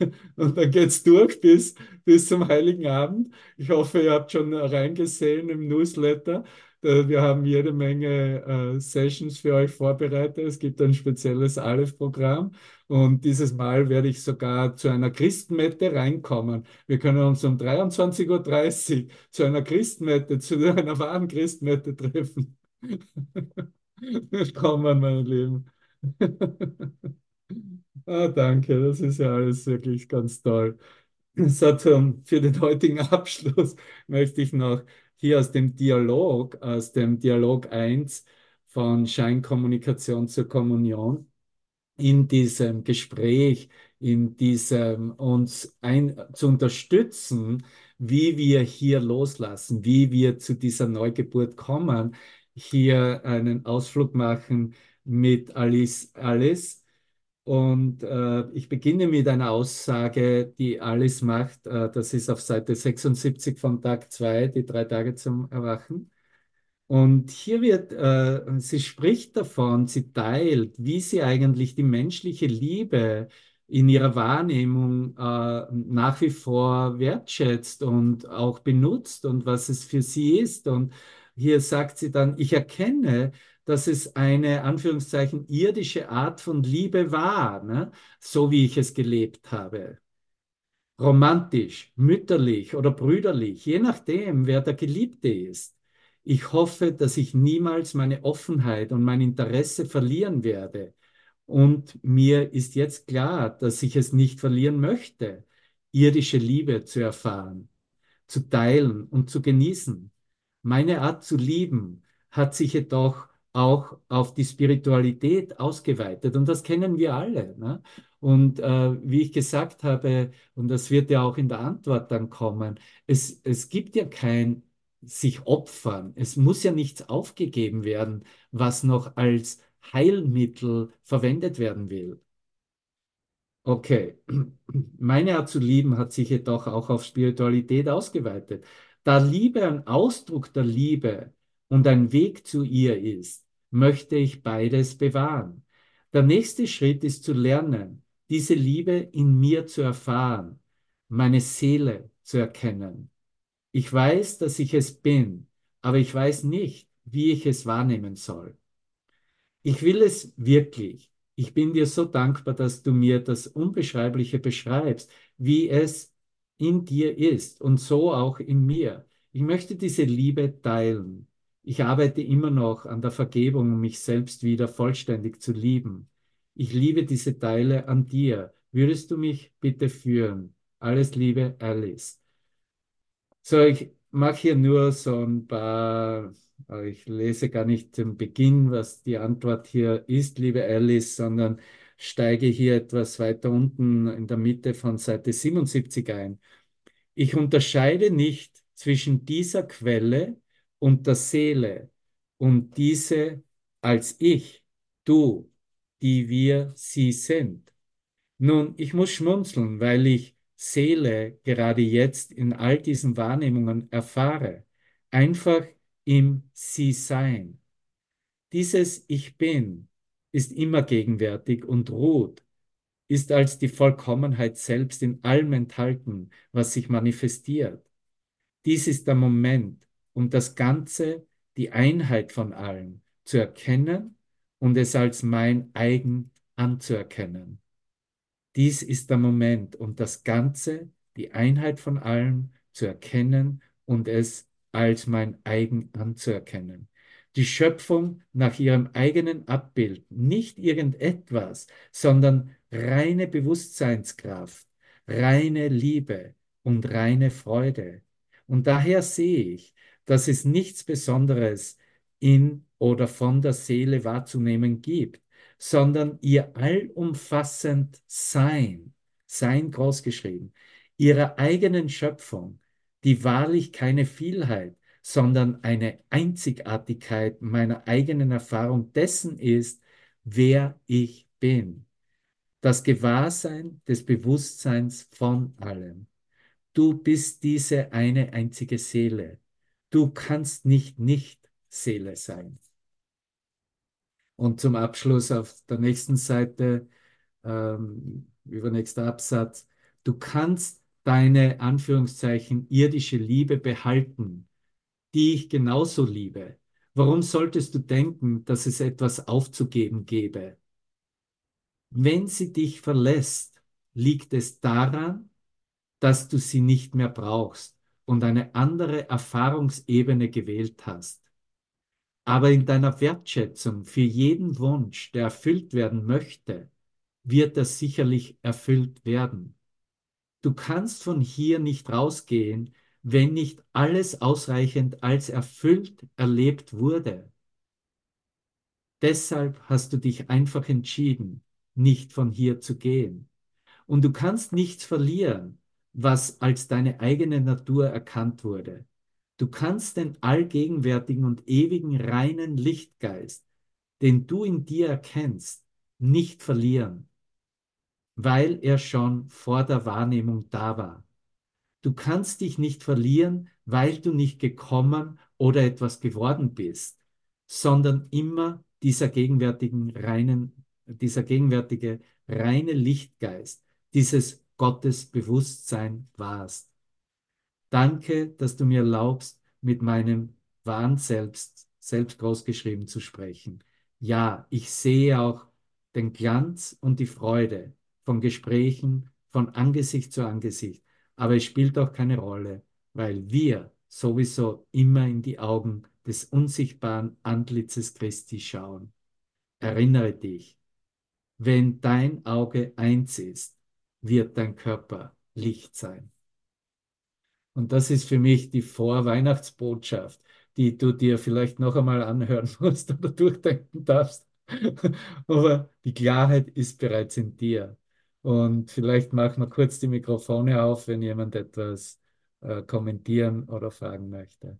dann geht es durch bis, bis zum Heiligen Abend. Ich hoffe, ihr habt schon reingesehen im Newsletter. Wir haben jede Menge äh, Sessions für euch vorbereitet. Es gibt ein spezielles Aleph-Programm. Und dieses Mal werde ich sogar zu einer Christmette reinkommen. Wir können uns um 23.30 Uhr zu einer Christmette, zu einer wahren Christmette treffen. Willkommen, meine Lieben. ah, danke, das ist ja alles wirklich ganz toll. Zum, für den heutigen Abschluss möchte ich noch hier aus dem Dialog, aus dem Dialog 1 von Scheinkommunikation zur Kommunion, in diesem Gespräch, in diesem uns ein, zu unterstützen, wie wir hier loslassen, wie wir zu dieser Neugeburt kommen, hier einen Ausflug machen mit Alice, Alice. Und äh, ich beginne mit einer Aussage, die Alice macht. Äh, das ist auf Seite 76 von Tag 2, die drei Tage zum Erwachen. Und hier wird, äh, sie spricht davon, sie teilt, wie sie eigentlich die menschliche Liebe in ihrer Wahrnehmung äh, nach wie vor wertschätzt und auch benutzt und was es für sie ist. Und hier sagt sie dann, ich erkenne, dass es eine, Anführungszeichen, irdische Art von Liebe war, ne? so wie ich es gelebt habe. Romantisch, mütterlich oder brüderlich, je nachdem, wer der Geliebte ist. Ich hoffe, dass ich niemals meine Offenheit und mein Interesse verlieren werde. Und mir ist jetzt klar, dass ich es nicht verlieren möchte, irdische Liebe zu erfahren, zu teilen und zu genießen. Meine Art zu lieben hat sich jedoch auch auf die Spiritualität ausgeweitet und das kennen wir alle. Ne? Und äh, wie ich gesagt habe, und das wird ja auch in der Antwort dann kommen, es, es gibt ja kein sich opfern. Es muss ja nichts aufgegeben werden, was noch als Heilmittel verwendet werden will. Okay, meine Art zu lieben hat sich jedoch auch auf Spiritualität ausgeweitet. Da Liebe ein Ausdruck der Liebe und ein Weg zu ihr ist, möchte ich beides bewahren. Der nächste Schritt ist zu lernen, diese Liebe in mir zu erfahren, meine Seele zu erkennen. Ich weiß, dass ich es bin, aber ich weiß nicht, wie ich es wahrnehmen soll. Ich will es wirklich. Ich bin dir so dankbar, dass du mir das Unbeschreibliche beschreibst, wie es in dir ist und so auch in mir. Ich möchte diese Liebe teilen. Ich arbeite immer noch an der Vergebung, um mich selbst wieder vollständig zu lieben. Ich liebe diese Teile an dir. Würdest du mich bitte führen? Alles Liebe, Alice. So, ich mache hier nur so ein paar, ich lese gar nicht zum Beginn, was die Antwort hier ist, liebe Alice, sondern steige hier etwas weiter unten in der Mitte von Seite 77 ein. Ich unterscheide nicht zwischen dieser Quelle und der Seele und diese als ich, du, die wir sie sind. Nun, ich muss schmunzeln, weil ich Seele gerade jetzt in all diesen Wahrnehmungen erfahre, einfach im Sie-Sein. Dieses Ich bin ist immer gegenwärtig und ruht ist als die Vollkommenheit selbst in allem enthalten, was sich manifestiert. Dies ist der Moment, um das Ganze, die Einheit von allem, zu erkennen und es als mein eigen anzuerkennen. Dies ist der Moment, um das Ganze, die Einheit von allem zu erkennen und es als mein eigen anzuerkennen. Die Schöpfung nach ihrem eigenen Abbild, nicht irgendetwas, sondern reine Bewusstseinskraft, reine Liebe und reine Freude. Und daher sehe ich, dass es nichts Besonderes in oder von der Seele wahrzunehmen gibt, sondern ihr allumfassend Sein, Sein großgeschrieben, ihrer eigenen Schöpfung, die wahrlich keine Vielheit, sondern eine Einzigartigkeit meiner eigenen Erfahrung dessen ist, wer ich bin. Das Gewahrsein des Bewusstseins von allem. Du bist diese eine einzige Seele. Du kannst nicht nicht Seele sein. Und zum Abschluss auf der nächsten Seite, ähm, übernächster Absatz, du kannst deine Anführungszeichen irdische Liebe behalten, die ich genauso liebe. Warum solltest du denken, dass es etwas aufzugeben gäbe? Wenn sie dich verlässt, liegt es daran, dass du sie nicht mehr brauchst und eine andere Erfahrungsebene gewählt hast. Aber in deiner Wertschätzung für jeden Wunsch, der erfüllt werden möchte, wird er sicherlich erfüllt werden. Du kannst von hier nicht rausgehen, wenn nicht alles ausreichend als erfüllt erlebt wurde. Deshalb hast du dich einfach entschieden, nicht von hier zu gehen. Und du kannst nichts verlieren, was als deine eigene Natur erkannt wurde. Du kannst den allgegenwärtigen und ewigen reinen Lichtgeist, den du in dir erkennst, nicht verlieren, weil er schon vor der Wahrnehmung da war. Du kannst dich nicht verlieren, weil du nicht gekommen oder etwas geworden bist, sondern immer dieser gegenwärtigen reinen, dieser gegenwärtige reine Lichtgeist, dieses Gottesbewusstsein warst. Danke, dass du mir erlaubst, mit meinem wahren Selbst, selbst großgeschrieben zu sprechen. Ja, ich sehe auch den Glanz und die Freude von Gesprächen von Angesicht zu Angesicht, aber es spielt auch keine Rolle, weil wir sowieso immer in die Augen des unsichtbaren Antlitzes Christi schauen. Erinnere dich, wenn dein Auge eins ist, wird dein Körper Licht sein. Und das ist für mich die Vorweihnachtsbotschaft, die du dir vielleicht noch einmal anhören musst oder durchdenken darfst. Aber die Klarheit ist bereits in dir. Und vielleicht machen wir kurz die Mikrofone auf, wenn jemand etwas äh, kommentieren oder fragen möchte.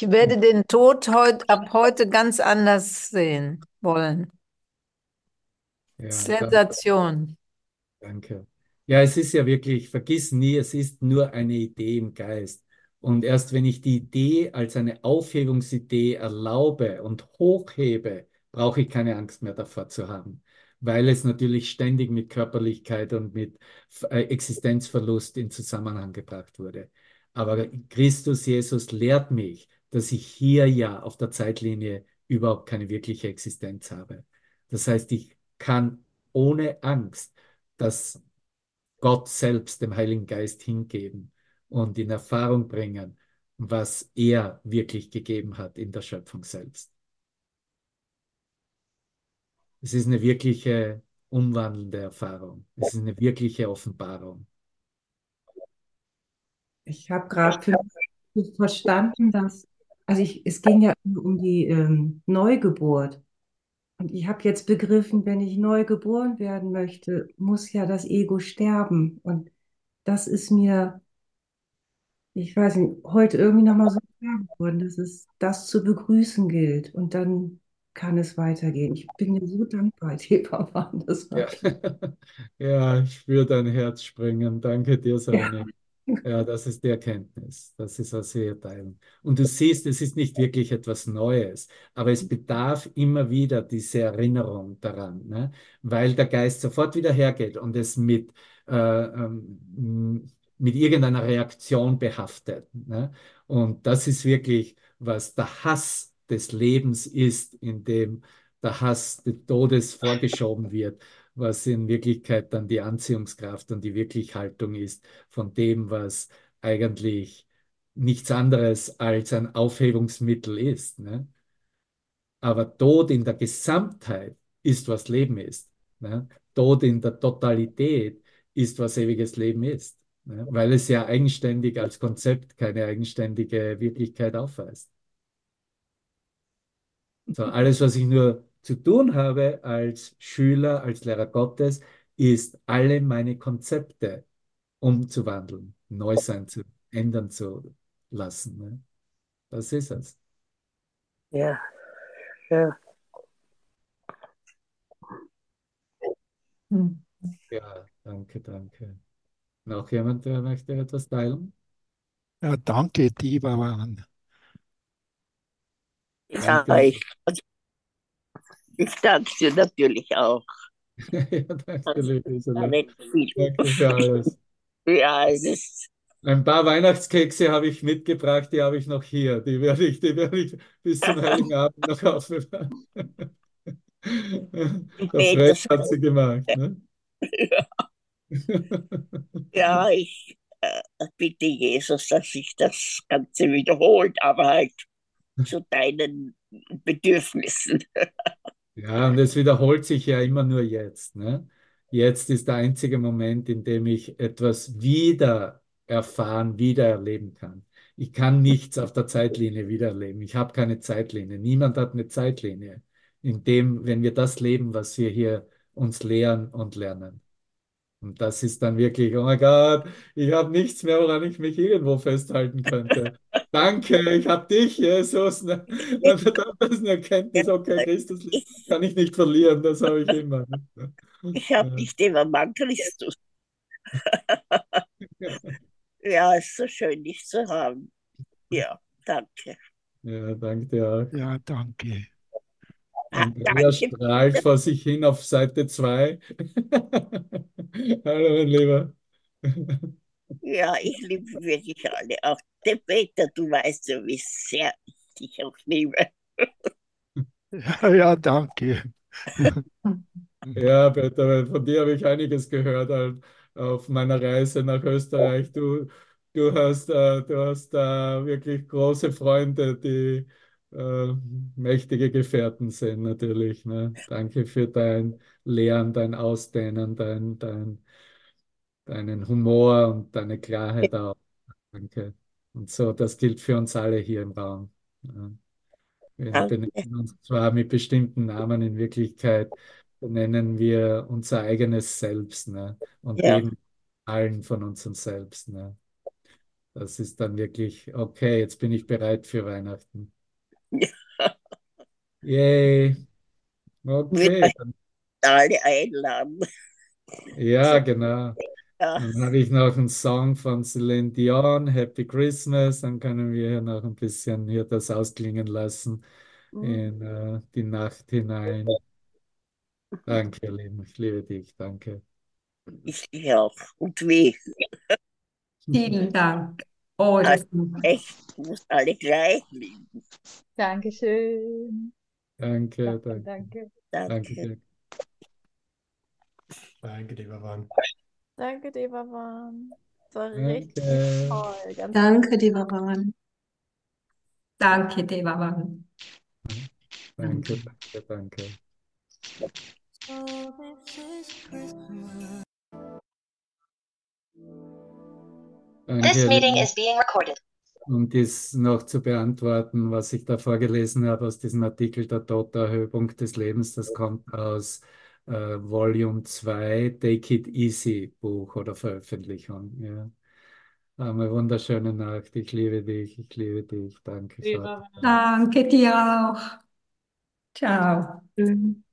Ich werde den Tod heut, ab heute ganz anders sehen wollen. Ja, Sensation. Danke. Ja, es ist ja wirklich, vergiss nie, es ist nur eine Idee im Geist. Und erst wenn ich die Idee als eine Aufhebungsidee erlaube und hochhebe, brauche ich keine Angst mehr davor zu haben, weil es natürlich ständig mit Körperlichkeit und mit äh, Existenzverlust in Zusammenhang gebracht wurde. Aber Christus Jesus lehrt mich, dass ich hier ja auf der Zeitlinie überhaupt keine wirkliche Existenz habe. Das heißt, ich kann ohne Angst das Gott selbst, dem Heiligen Geist hingeben und in Erfahrung bringen, was er wirklich gegeben hat in der Schöpfung selbst. Es ist eine wirkliche umwandelnde Erfahrung. Es ist eine wirkliche Offenbarung. Ich habe gerade verstanden, dass, also ich, es ging ja um die ähm, Neugeburt. Und ich habe jetzt begriffen, wenn ich neu geboren werden möchte, muss ja das Ego sterben. Und das ist mir, ich weiß nicht, heute irgendwie nochmal so klar geworden, dass es das zu begrüßen gilt. Und dann kann es weitergehen. Ich bin dir so dankbar, Devavan. Das war Ja, ja, ich spüre dein Herz springen. Danke dir. Sonne. Ja, das ist die Erkenntnis. Das ist, was wir teilen. Und du siehst, es ist nicht wirklich etwas Neues, aber es bedarf immer wieder diese Erinnerung daran, ne? Weil der Geist sofort wieder hergeht und es mit, äh, ähm, mit irgendeiner Reaktion behaftet. Ne? Und das ist wirklich, was der Hass des Lebens ist, in dem der Hass des Todes vorgeschoben wird was in Wirklichkeit dann die Anziehungskraft und die Wirklichhaltung ist von dem, was eigentlich nichts anderes als ein Aufhebungsmittel ist. Ne? Aber Tod in der Gesamtheit ist, was Leben ist. Ne? Tod in der Totalität ist, was ewiges Leben ist. Ne? Weil es ja eigenständig als Konzept keine eigenständige Wirklichkeit aufweist. So, alles, was ich nur zu tun habe als Schüler, als Lehrer Gottes, ist alle meine Konzepte umzuwandeln, neu sein zu, ändern zu lassen. Ne? Das ist es. Ja, ja. Hm. Ja, danke, danke. Noch jemand, der möchte etwas teilen? Ja, danke, Divavan. Ja, Danke. ich, ich danke dir natürlich auch. ja, danke, liebe Isabel. Nicht viel. Danke für alles. Ja, es ist, Ein paar Weihnachtskekse habe ich mitgebracht, die habe ich noch hier. Die werde ich, die werde ich bis zum Heiligen Abend noch aufbewahren. Der Fred hat sie gemacht. Ne? ja, ich äh, bitte Jesus, dass sich das Ganze wiederholt, aber halt zu deinen Bedürfnissen. Ja, und es wiederholt sich ja immer nur jetzt. Ne? Jetzt ist der einzige Moment, in dem ich etwas wieder erfahren, wieder erleben kann. Ich kann nichts auf der Zeitlinie wiedererleben. Ich habe keine Zeitlinie. Niemand hat eine Zeitlinie, in dem, wenn wir das leben, was wir hier uns lehren und lernen. Und das ist dann wirklich, oh mein Gott, ich habe nichts mehr, woran ich mich irgendwo festhalten könnte. Danke, ich habe dich, Jesus. Das ist eine Erkenntnis, okay, Christus kann ich nicht verlieren, das habe ich immer. Ich habe nicht immer Mann Christus. ja, ist so schön, dich zu haben. Ja, danke. Ja, danke dir auch. Ja, danke. Andrea strahlt vor sich hin auf Seite 2. Hallo, mein Lieber. Ja, ich liebe wirklich alle. Auch der Peter, du weißt ja, wie sehr ich dich auch liebe. Ja, ja, danke. Ja, Peter, von dir habe ich einiges gehört halt, auf meiner Reise nach Österreich. Du, du hast, äh, du hast da wirklich große Freunde, die äh, mächtige Gefährten sind, natürlich. Ne? Danke für dein Lehren, dein Ausdehnen, dein, dein, deinen Humor und deine Klarheit auch. Danke. Und so, das gilt für uns alle hier im Raum. Ja. Wir Danke. benennen uns zwar mit bestimmten Namen, in Wirklichkeit benennen wir unser eigenes Selbst ne? und Ja. geben allen von uns uns selbst. Ne? Das ist dann wirklich, okay, jetzt bin ich bereit für Weihnachten. Ja. Yay. Okay, dann, Alle einladen. ja, genau. Ja, Dann habe ich noch einen Song von Celine Dion, Happy Christmas. Dann können wir hier noch ein bisschen hier das ausklingen lassen in äh, die Nacht hinein. Danke, ihr Lieben. Ich liebe dich. Danke. ich dich auch. Und wie? Vielen Dank. Oh, das Echt, du musst alle gleich lieben. Dankeschön. Danke, Danke, danke. danke. Danke Danke. Devavan. Danke, Devavan. Das war Danke. richtig toll. Ganz Danke, Devavan. Danke, Devavan. Danke, danke, danke. This Danke, meeting Lieben. is being recorded. Um dies noch zu beantworten, was ich da vorgelesen habe aus diesem Artikel Der Höhepunkt des Lebens, das kommt aus äh, Volume 2, Take It Easy Buch oder Veröffentlichung. Ja. Eine wunderschöne Nacht. Ich liebe dich, ich liebe dich. Danke, Vater. Danke dir auch. Ciao. Schön.